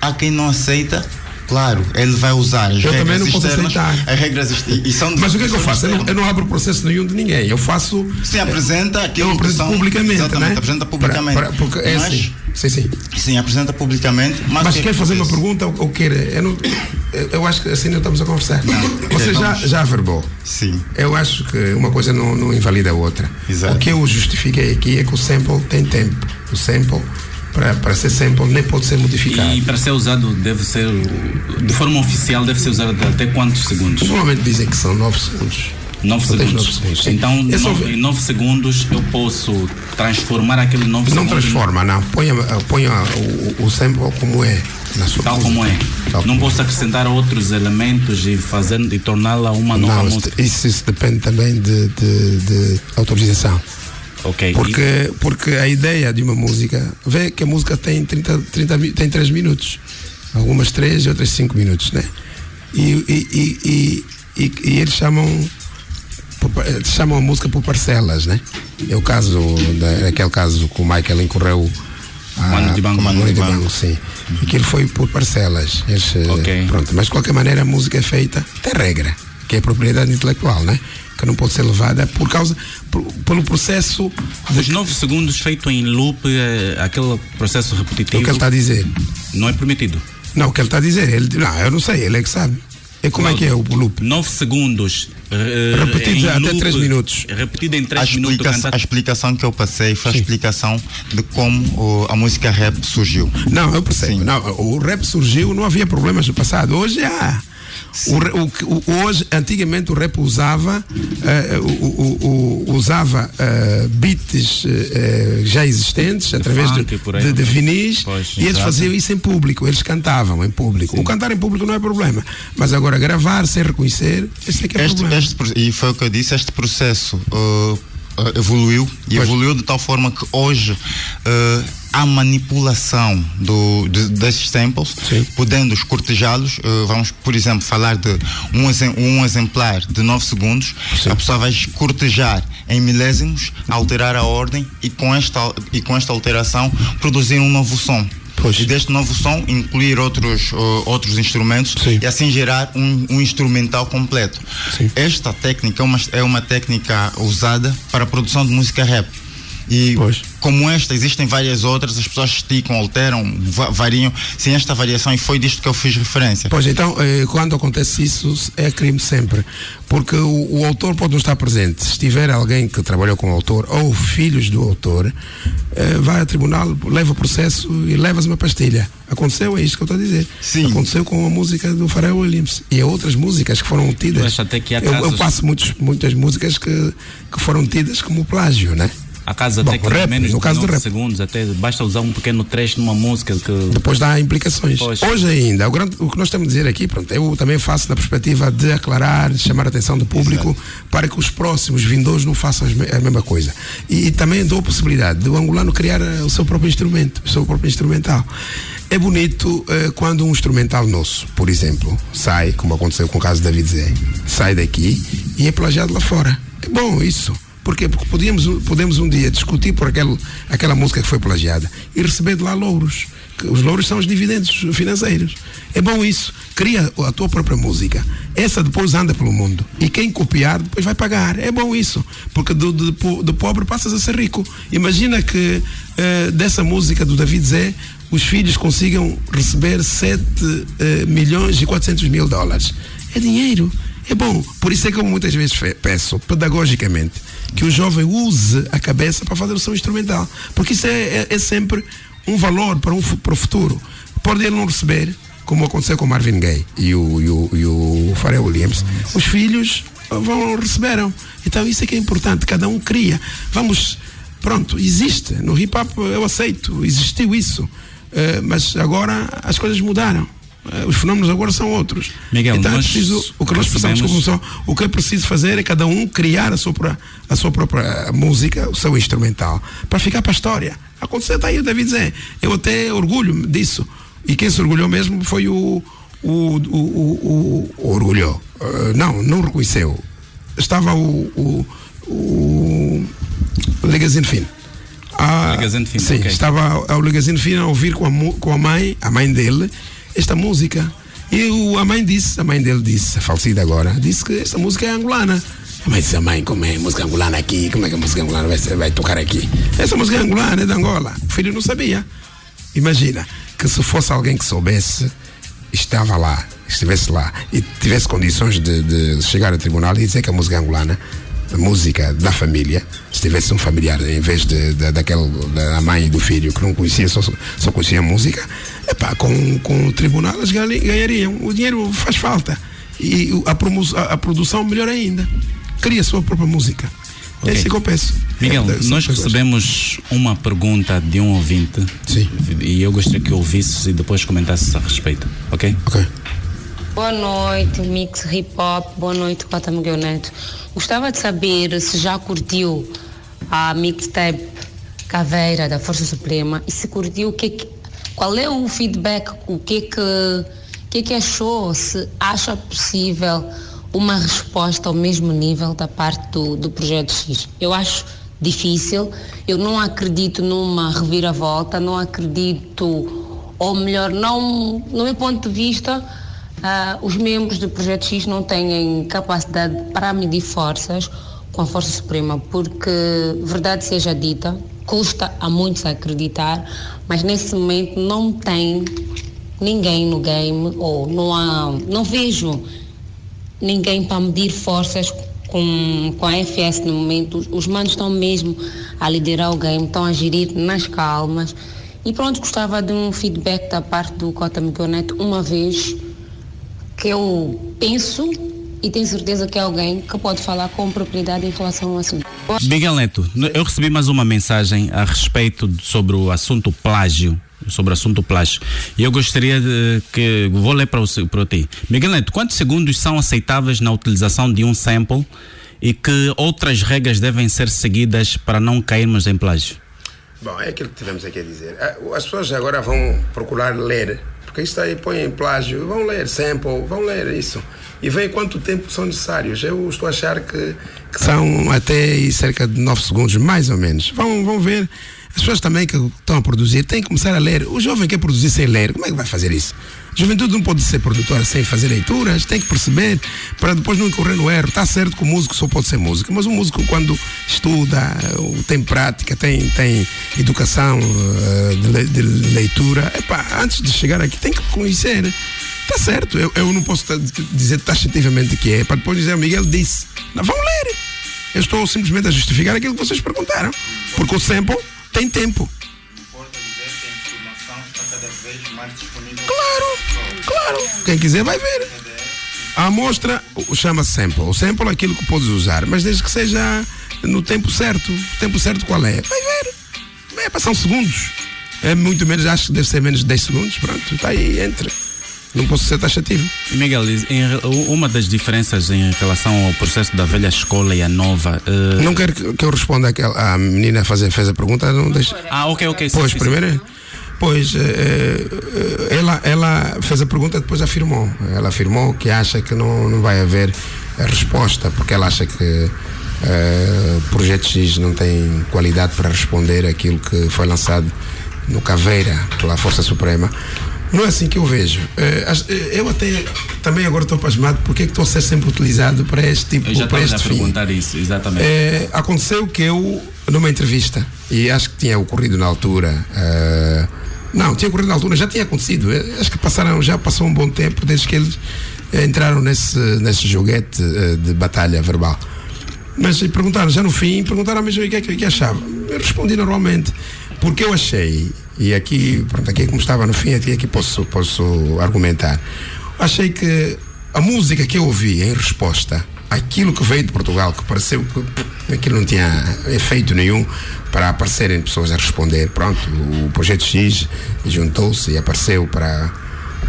Há quem não aceita, claro, ele vai usar as Eu regras também não posso externas. aceitar. As regras. E são Mas o que é que eu faço? Eu não, eu não abro processo nenhum de ninguém. Eu faço. Sim, apresenta aquilo eu que apresento são- publicamente, Exatamente, né? apresenta publicamente. Porque é Mas- assim. Sim, sim. Sim, apresenta publicamente. Mas, Mas que é quer que fazer uma pergunta ou, ou quer? Eu, não, eu- acho que assim não estamos a conversar. Você já, já averbou. Sim. Eu acho que uma coisa não, não invalida a outra. Exato. O que eu justifiquei aqui é que o sample tem tempo. O sample, para, ser sample, nem pode ser modificado. E para ser usado, deve ser, de forma oficial, deve ser usado até quantos segundos? Normalmente dizem que são 9 segundos. 9 Só tens segundos. Então, É só nove- em 9 segundos, eu posso transformar aquele 9 Não segundos. transforma, não. Ponha, ponha o, o sample como é. Na sua Tal música. como é. não posso acrescentar outros elementos e, fazer, e torná-la uma nova Não, música. isso, isso depende também de, de- de autorização. Ok. Porque, porque a ideia de uma música, vê que a música tem 30, 30 mi- tem 3 minutos, algumas 3 e outras 5 minutos, né? E, e, e, e, e- eles chamam eh, chamam a música por parcelas, né? É o caso, da, aquele caso que o Michael incorreu a, Mano de Banco. Mano de de Banco, sim. Que ele foi por parcelas. Eles, eh, Ok. Pronto, mas de qualquer maneira a música é feita, tem regra, que é propriedade intelectual, né? Que não pode ser levada por causa, por- pelo processo Os 9 segundos feito em loop, eh, aquele processo repetitivo. O que ele está a dizer? Não é permitido. Não, o que ele está a dizer, ele, não, eu não sei, ele é que sabe. E como é que é o loop? 9 segundos. eh, Repetido em até loop, três minutos. Repetido em A, 3 minutos. a explicação que eu passei foi a explicação de como o- a música rap surgiu. Não, eu percebo. Não, o rap surgiu, não havia problemas no passado. Hoje há. O, o o- hoje, antigamente o rap usava o, o- o- usava eh, beats eh, já existentes através de, funk, por aí. de, de vinis Pois, e eles exato. faziam isso em público, eles cantavam em público. O cantar em público não é problema, mas agora gravar sem reconhecer, esse é que é Este, problema. este e foi o que eu disse, este processo uh, uh, evoluiu e evoluiu de tal forma que hoje uh, há manipulação do, de- desses samples, podendo escortejá-los. Uh, vamos, por exemplo, falar de um, exem- um exemplar de 9 segundos, a pessoa vai escortejar em milésimos, alterar a ordem e com esta, e com esta alteração produzir um novo som. E deste novo som incluir outros, uh, outros instrumentos e assim gerar um, um instrumental completo. Esta técnica é uma, é uma técnica usada para a produção de música rap. E como esta, existem várias outras, as pessoas esticam, alteram, va- variam, sem esta variação, e foi disto que eu fiz referência. Pois então, eh, quando acontece isso, é crime sempre. Porque o, o autor pode não estar presente. Se tiver alguém que trabalhou com o autor ou filhos do autor, eh, vai a tribunal, leva o processo e levas uma pastilha. Aconteceu, é isto que eu estou a dizer. Aconteceu com a música do Pharrell Williams e outras músicas que foram tidas. Eu eu, passo muitos, muitas músicas que, que foram tidas como plágio, né? Há casos Bom, até que rap, menos no de caso 9 rap. segundos, até basta usar um pequeno trecho numa música que. Depois dá implicações. Pois. Hoje ainda, o, grande- o que nós temos a dizer aqui, pronto, eu também faço na perspectiva de aclarar, de chamar a atenção do público para que os próximos vindouros não façam a mesma coisa. E, e também dou a possibilidade do angolano criar eh, o seu próprio instrumento, o seu próprio instrumental. É bonito eh, quando um instrumental nosso, por exemplo, sai, como aconteceu com o caso da David Zé, sai daqui e é plagiado lá fora. É bom isso. Porquê? Porque podemos, podemos um dia discutir por aquele, aquela música que foi plagiada e receber de lá louros. Os louros são os dividendos financeiros. É bom isso. Cria a tua própria música. Essa depois anda pelo mundo. E quem copiar depois vai pagar. É bom isso. Porque do, do, do pobre passas a ser rico. Imagina que eh, dessa música do David Zé os filhos consigam receber 7 eh, milhões e 400 mil dólares. É dinheiro. É bom. Por isso é que eu muitas vezes peço, pedagogicamente, que o jovem use a cabeça para fazer o seu instrumental. Porque isso é, é- é sempre um valor para, um, para o futuro. Pode ele não receber, como aconteceu com Marvin Gaye e o, e o, e o Pharrell Williams, os filhos vão receberam. Então isso é que é importante, cada um cria. Vamos, pronto, existe. No hip hop eu aceito, existiu isso. Eh, mas agora as coisas mudaram. Eh, os fenómenos agora são outros. Miguel, então, é nós preciso, o que nós precisamos, como só, o que é preciso fazer é cada um criar a sua, própria- a sua própria música, o seu instrumental, para ficar para a história. Aconteceu, está aí o David Zé. Eu até orgulho disso. E quem se orgulhou mesmo foi o. O, o, o, o, o orgulhou. Eh, não, não reconheceu. Estava o. o, o Legazine Fino. Ah, Legazine Fino, sim, ok. estava ao Legazine Fino a ouvir com a, com a mãe, a mãe dele, esta música. E o, a mãe disse, a mãe dele disse, falecida agora, disse que esta música é angolana. A mãe disse, a mãe, como é música angolana aqui? Como é que a música angolana vai, vai tocar aqui? Essa música é angolana, é de Angola. O filho não sabia. Imagina que se fosse alguém que soubesse, estava lá, estivesse lá e tivesse condições de, de chegar ao tribunal e dizer que a música é angolana, música da família, se tivesse um familiar em vez de, de- daquele, da mãe e do filho que não conhecia, só, só conhecia a música, epá, com, com o tribunal eles ganha- ganhariam. O dinheiro faz falta. E a, promo- a- a produção melhor ainda. Cria a sua própria música. É isso que eu peço. Miguel, É, são nós pessoas. recebemos uma pergunta de um ouvinte. Sim. E eu gostaria que ouvisses e depois comentasses a respeito, ok? Ok. Boa noite, Mix Hip Hop. Boa noite, Cota Miguel Neto. Gostava de saber se já curtiu a mixtape Caveira da Força Suprema e se curtiu, o que que- qual é o feedback, o que que, o que que achou, se acha possível uma resposta ao mesmo nível da parte do, do Projeto X. Eu acho difícil, eu não acredito numa reviravolta, não acredito, ou melhor, não, no meu ponto de vista, ah, os membros do Projeto X não têm capacidade para medir forças com a Força Suprema, porque, verdade seja dita, custa a muitos acreditar, mas nesse momento não tem ninguém no game, ou não há, não vejo ninguém para medir forças com, com a FS no momento. Os, os manos estão mesmo a liderar o game, estão a gerir nas calmas. E pronto, gostava de um feedback da parte do Cota Miguel Neto, uma vez que eu penso e tenho certeza que é alguém que pode falar com propriedade em relação ao assunto. Miguel Neto, eu recebi mais uma mensagem a respeito de- sobre o assunto plágio. Sobre o assunto plágio. E eu gostaria de que. Vou ler para, o, para ti. Miguel Neto, quantos segundos são aceitáveis na utilização de um sample e que outras regras devem ser seguidas para não cairmos em plágio? Bom, é aquilo que tivemos aqui a dizer. Ah, As pessoas agora vão procurar ler, isto aí põe em plágio, vão ler sample, vão ler isso. E veem quanto tempo são necessários. Eu estou a achar que, que são até cerca de 9 segundos, mais ou menos. Vão, vão ver. As pessoas também que estão a produzir têm que começar a ler. O jovem quer produzir sem ler, como é que vai fazer isso? Juventude não pode ser produtora sem fazer leituras, tem que perceber para depois não incorrer no erro. Está certo que o músico só pode ser músico, mas o músico, quando estuda, tem prática, tem, tem educação uh, de, le- de leitura, epá, antes de chegar aqui tem que conhecer. Está certo, eu, eu não posso dizer taxativamente que é, para depois dizer, o Miguel disse. Não, vão ler. Eu estou simplesmente a justificar aquilo que vocês perguntaram. Porque o sample tem tempo. Claro, claro. Quem quiser vai ver. A amostra chama sample. O sample é aquilo que podes usar, mas desde que seja no tempo certo. O tempo certo qual é? Vai ver. Vai passar uns segundos. É muito menos, acho que deve ser menos de 10 segundos. Pronto, está aí, entra. Não posso ser taxativo. Miguel, em uma das diferenças em relação ao processo da velha escola e a nova. eh, Não quero que eu responda àquela a menina fazer, fez a pergunta, não deixa. Ah, ok, ok. Pois, sim, sim. Pois, eh, eh, ela, ela fez a pergunta depois afirmou. Ela afirmou que acha que não, não vai haver a resposta, porque ela acha que o Projeto X não tem qualidade para responder aquilo que foi lançado no Caveira pela Força Suprema. Não é assim que eu vejo. Eu até também agora estou pasmado porque é que estou a ser sempre utilizado para este tipo Eu já para estava a este fim. perguntar isso, exatamente. É, aconteceu que eu, numa entrevista, e acho que tinha ocorrido na altura, não, tinha ocorrido na altura, já tinha acontecido, acho que passaram, já passou um bom tempo desde que eles eh, entraram nesse, nesse joguete eh, de batalha verbal. Mas perguntaram, já no fim, perguntaram mesmo o que é que, que achava. Eu respondi normalmente, porque eu achei, e aqui, pronto, aqui como estava no fim, aqui, aqui posso, posso argumentar. Achei que a música que eu ouvi em resposta àquilo que veio de Portugal, que pareceu que aquilo não tinha efeito nenhum para aparecerem pessoas a responder. Pronto, o Projeto X juntou-se e apareceu para,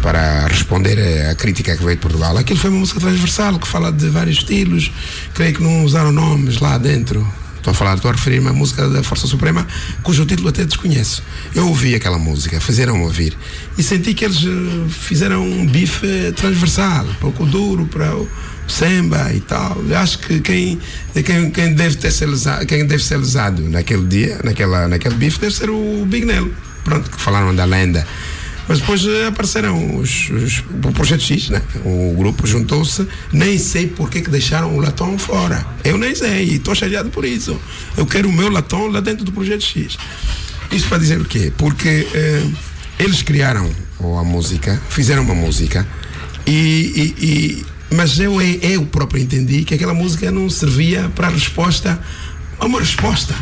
para responder à crítica que veio de Portugal. Aquilo foi uma música transversal que fala de vários estilos, creio que não usaram nomes lá dentro. Estou a falar, estou a referir-me à música da Força Suprema, cujo título até desconheço. Eu ouvi aquela música, fizeram-me ouvir. E senti que eles eh, fizeram um bife transversal, pouco duro para o samba e tal. Eu acho que quem, quem, quem, deve ter ser lesado, quem deve ser lesado naquele dia, naquela, naquele bife, deve ser o Big Nelo. Pronto, que falaram da lenda. Mas depois eh, apareceram os, os, o Projeto X, né? O grupo juntou-se, nem sei por que deixaram o Latom fora. Eu nem sei, estou chateado por isso. Eu quero o meu Latom lá dentro do Projeto X. Isso para dizer o quê? Porque eh, eles criaram a música, fizeram uma música, e, e, e, mas eu, eu próprio entendi que aquela música não servia para resposta a uma resposta.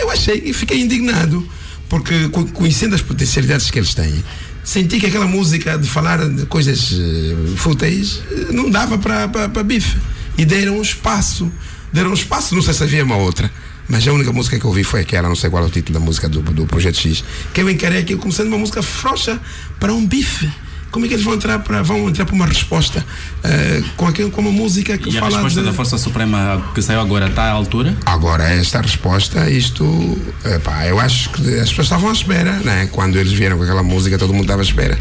Eu achei e fiquei indignado porque conhecendo as potencialidades que eles têm, senti que aquela música de falar de coisas uh, fúteis uh, não dava para bife. E deram um espaço. Deram um espaço, não sei se havia uma outra. Mas a única música que eu ouvi foi aquela, não sei qual é o título da música do, do Projeto X, que eu encarei aquilo como sendo uma música frouxa para um bife como é que eles vão entrar para vão entrar para uma resposta uh, com aquilo com uma música que e fala a resposta de... da Força Suprema que saiu agora está à altura? Agora esta resposta isto epá, eu acho que as pessoas estavam à espera né? Quando eles vieram com aquela música todo mundo estava à espera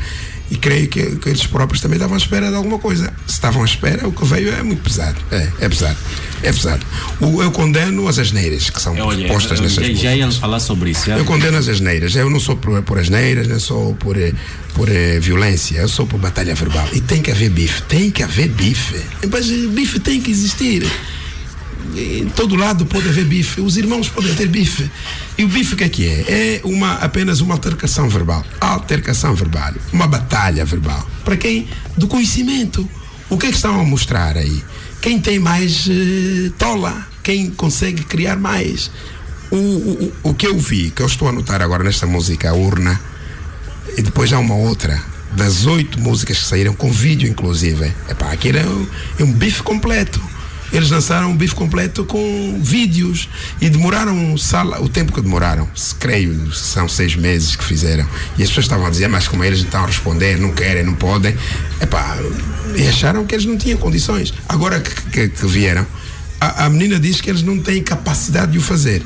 e creio que, que, eles próprios também estavam à espera de alguma coisa. Se estavam à espera, o que veio é muito pesado. É, é pesado. É pesado. O, eu condeno as asneiras que são Olha, postas eu, nessas já, já íamos falar sobre isso. Já. Eu condeno as asneiras. Eu não sou por, por asneiras, não sou por, por eh, violência. Eu sou por batalha verbal. E tem que haver bife. Tem que haver bife. Mas bife tem que existir em todo lado pode haver bife, os irmãos podem ter bife. E o bife o que é que é? É uma, apenas uma altercação verbal. Altercação verbal, uma batalha verbal. Para quem? Do conhecimento. O que é que estão a mostrar aí? Quem tem mais uh, tola, quem consegue criar mais. O, o, o que eu vi, que eu estou a notar agora nesta música, a urna, e depois há uma outra, das oito músicas que saíram, com vídeo inclusive. Epá, aquilo é um, é um bife completo eles lançaram um bife completo com vídeos e demoraram sala, o tempo que demoraram, creio, são seis meses que fizeram. E as pessoas estavam a dizer, mas como eles estão a responder, não querem, não podem, epá, e acharam que eles não tinham condições. Agora que, que, que vieram, a, a, menina diz que eles não têm capacidade de o fazer.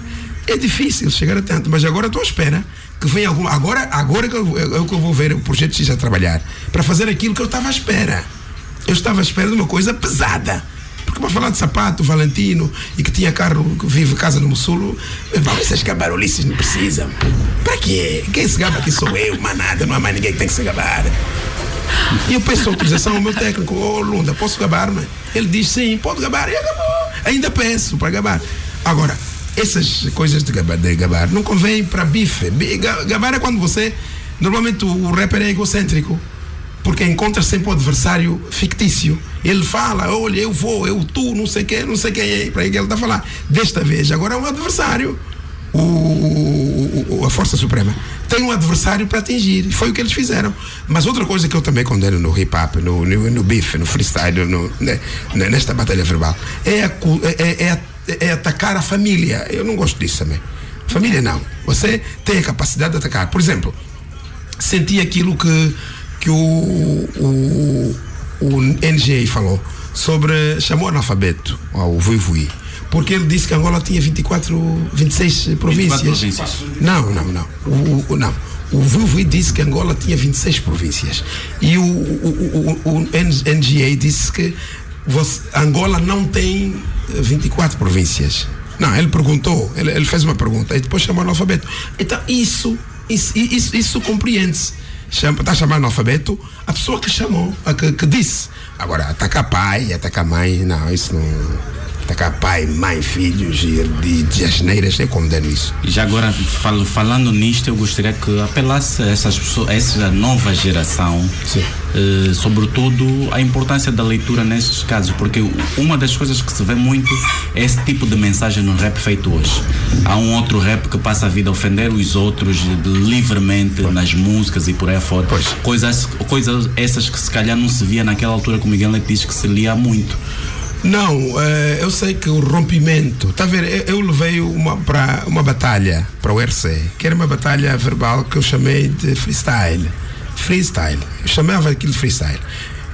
É difícil chegar a tanto, mas agora estou à espera que venha algum. Agora, agora que eu, eu, eu vou ver o projeto X a trabalhar para fazer aquilo que eu estava à espera. Eu estava à espera de uma coisa pesada porque para falar de sapato, Valentino, e que tinha carro, que vive casa no Mussulo, essas cabarolices não precisam. Para quê? Quem se gaba aqui sou eu, manada, não há mais ninguém que tem que se gabar. E eu peço autorização ao meu técnico, ô oh, Lunda, posso gabar-me? Ele diz sim, pode gabar, e acabou. Ainda peço para gabar. Agora, essas coisas de gabar, de gabar não convém para bife. Gabar é quando você. Normalmente o rapper é egocêntrico porque encontra sempre o adversário fictício. Ele fala, olha, eu vou, eu tu, não sei quem, não sei quem é, para que ele está a falar. Desta vez, agora é um adversário. O, o, a Força Suprema tem um adversário para atingir. Foi o que eles fizeram. Mas outra coisa que eu também condeno no hip hop, no, no, no beef, no freestyle, no, né, nesta batalha verbal, é, a, é, é, é atacar a família. Eu não gosto disso também. Família não. Você tem a capacidade de atacar. Por exemplo, senti aquilo que que o, o, o NGI falou sobre, chamou analfabeto o Vuivui, porque ele disse que Angola tinha 24, 26 províncias. 24 províncias. Não, não, não. O, o, não. O Vuivui disse que Angola tinha 26 províncias. E o, o, o, o NGA disse que você, Angola não tem 24 províncias. Não, ele perguntou, ele, ele fez uma pergunta e depois chamou analfabeto. Então, isso, isso, isso, isso compreende-se chama, está chamando analfabeto a pessoa que chamou, a que, que disse. Agora, atacar pai, atacar mãe, não, isso não atacar pai, mãe, filhos e de, de asneiras, eu condeno isso. E já agora, fal, falando nisto, eu gostaria que apelasse a essas pessoas, essa nova geração, eh, sobretudo a importância da leitura nesses casos, porque uma das coisas que se vê muito é esse tipo de mensagem no rap feito hoje. Há um outro rap que passa a vida a ofender os outros livremente pois. nas músicas e por aí fora. Pois. Coisas, coisas essas que se calhar não se via naquela altura, como Miguel disse que se lia muito. Não, uh, eu sei que o rompimento. Está a ver? Eu, eu levei uma, para uma batalha para o RC, que era uma batalha verbal que eu chamei de freestyle. freestyle. Eu chamava aquilo de freestyle.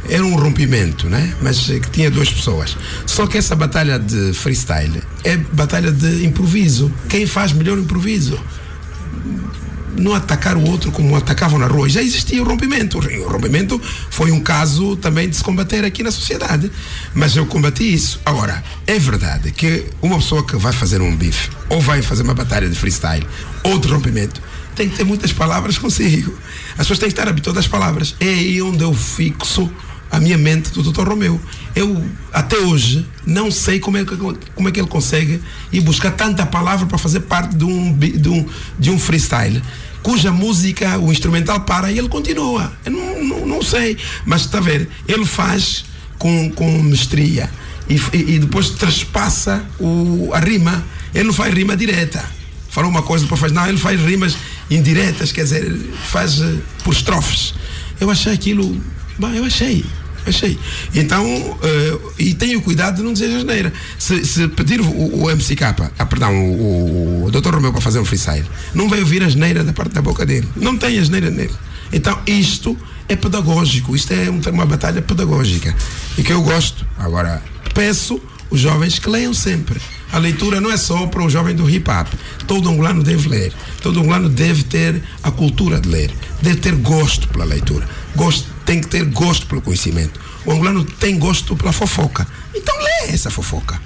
Era um rompimento, né? Mas eh, que tinha duas pessoas. Só que essa batalha de freestyle é batalha de improviso. Quem faz melhor improviso? Não atacar o outro como atacavam na rua. Já existia o rompimento. O rompimento foi um caso também de se combater aqui na sociedade. Mas eu combati isso. Agora, é verdade que uma pessoa que vai fazer um bife, ou vai fazer uma batalha de freestyle, ou de rompimento, tem que ter muitas palavras consigo. As pessoas têm que estar habituadas às palavras. É aí onde eu fixo a minha mente do Dr. Romeu. Eu, até hoje, não sei como é que, como é que ele consegue ir buscar tanta palavra para fazer parte de um, de um, de um freestyle cuja música, o instrumental para e ele continua. Eu não, não, não sei, mas está a ver, ele faz com, com mestria e, e, depois traspassa o, a rima. Ele não faz rima direta. Fala uma coisa, depois faz. Não, ele faz rimas indiretas, quer dizer, faz uh, por estrofes. Eu achei aquilo. Bom, eu achei. Achei. Então, uh, e tenho cuidado de não dizer asneira. Se, se pedir o, o MCK, ah, perdão, o, o, Dr. Romeu para fazer um freestyle, não vai ouvir asneira da parte da boca dele. Não tem asneira nele. Então, isto é pedagógico. Isto é uma batalha pedagógica. E que eu gosto. Agora, peço os jovens que leiam sempre. A leitura não é só para o jovem do hip hop. Todo angolano deve ler. Todo angolano deve ter a cultura de ler. Deve ter gosto pela leitura. Gosto, tem que ter gosto pelo conhecimento. O angolano tem gosto pela fofoca. Então lê essa fofoca.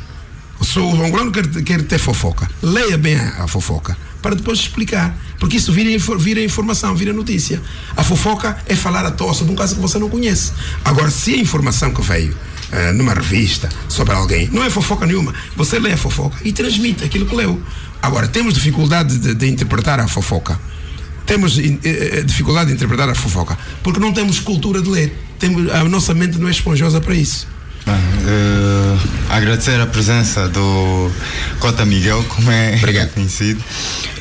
Se o angolano quer, quer ter fofoca, leia bem a, a fofoca para depois explicar. Porque isso vira, vira informação, vira notícia. A fofoca é falar à toa sobre um caso que você não conhece. Agora, se a informação que veio uh, numa revista sobre alguém, não é fofoca nenhuma, você lê a fofoca e transmite aquilo que leu. Agora, temos dificuldade de, de interpretar a fofoca. Temos uh, dificuldade de interpretar a fofoca porque não temos cultura de ler. Temos, a nossa mente não é esponjosa para isso. Uh, agradecer a presença do Cota Miguel, como é Obrigado. conhecido.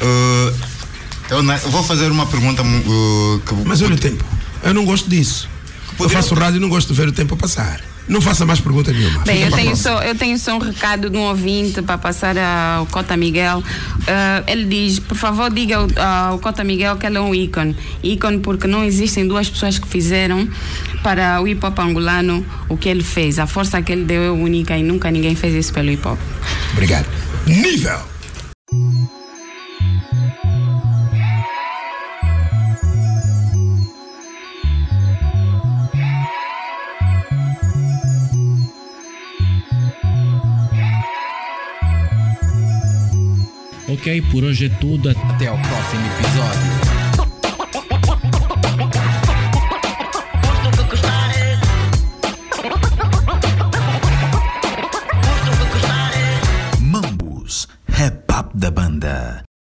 Uh, eu, eu, vou fazer uma pergunta. Uh, que, Mas olha o tempo. Eu não gosto disso. Eu faço rádio e não gosto de ver o tempo passar. Não faça mais pergunta nenhuma. Bem, eu tenho, só, eu tenho só um recado de um ouvinte para passar ao Cota Miguel. Uh, ele diz: por favor, diga ao, ao Cota Miguel que ele é um ícone. Ícone porque não existem duas pessoas que fizeram para o hip hop angolano o que ele fez. A força que ele deu é única e nunca ninguém fez isso pelo hip hop. Obrigado. Nível! Ok, por hoje é tudo. Até o próximo episódio. Mambus, rap up da banda.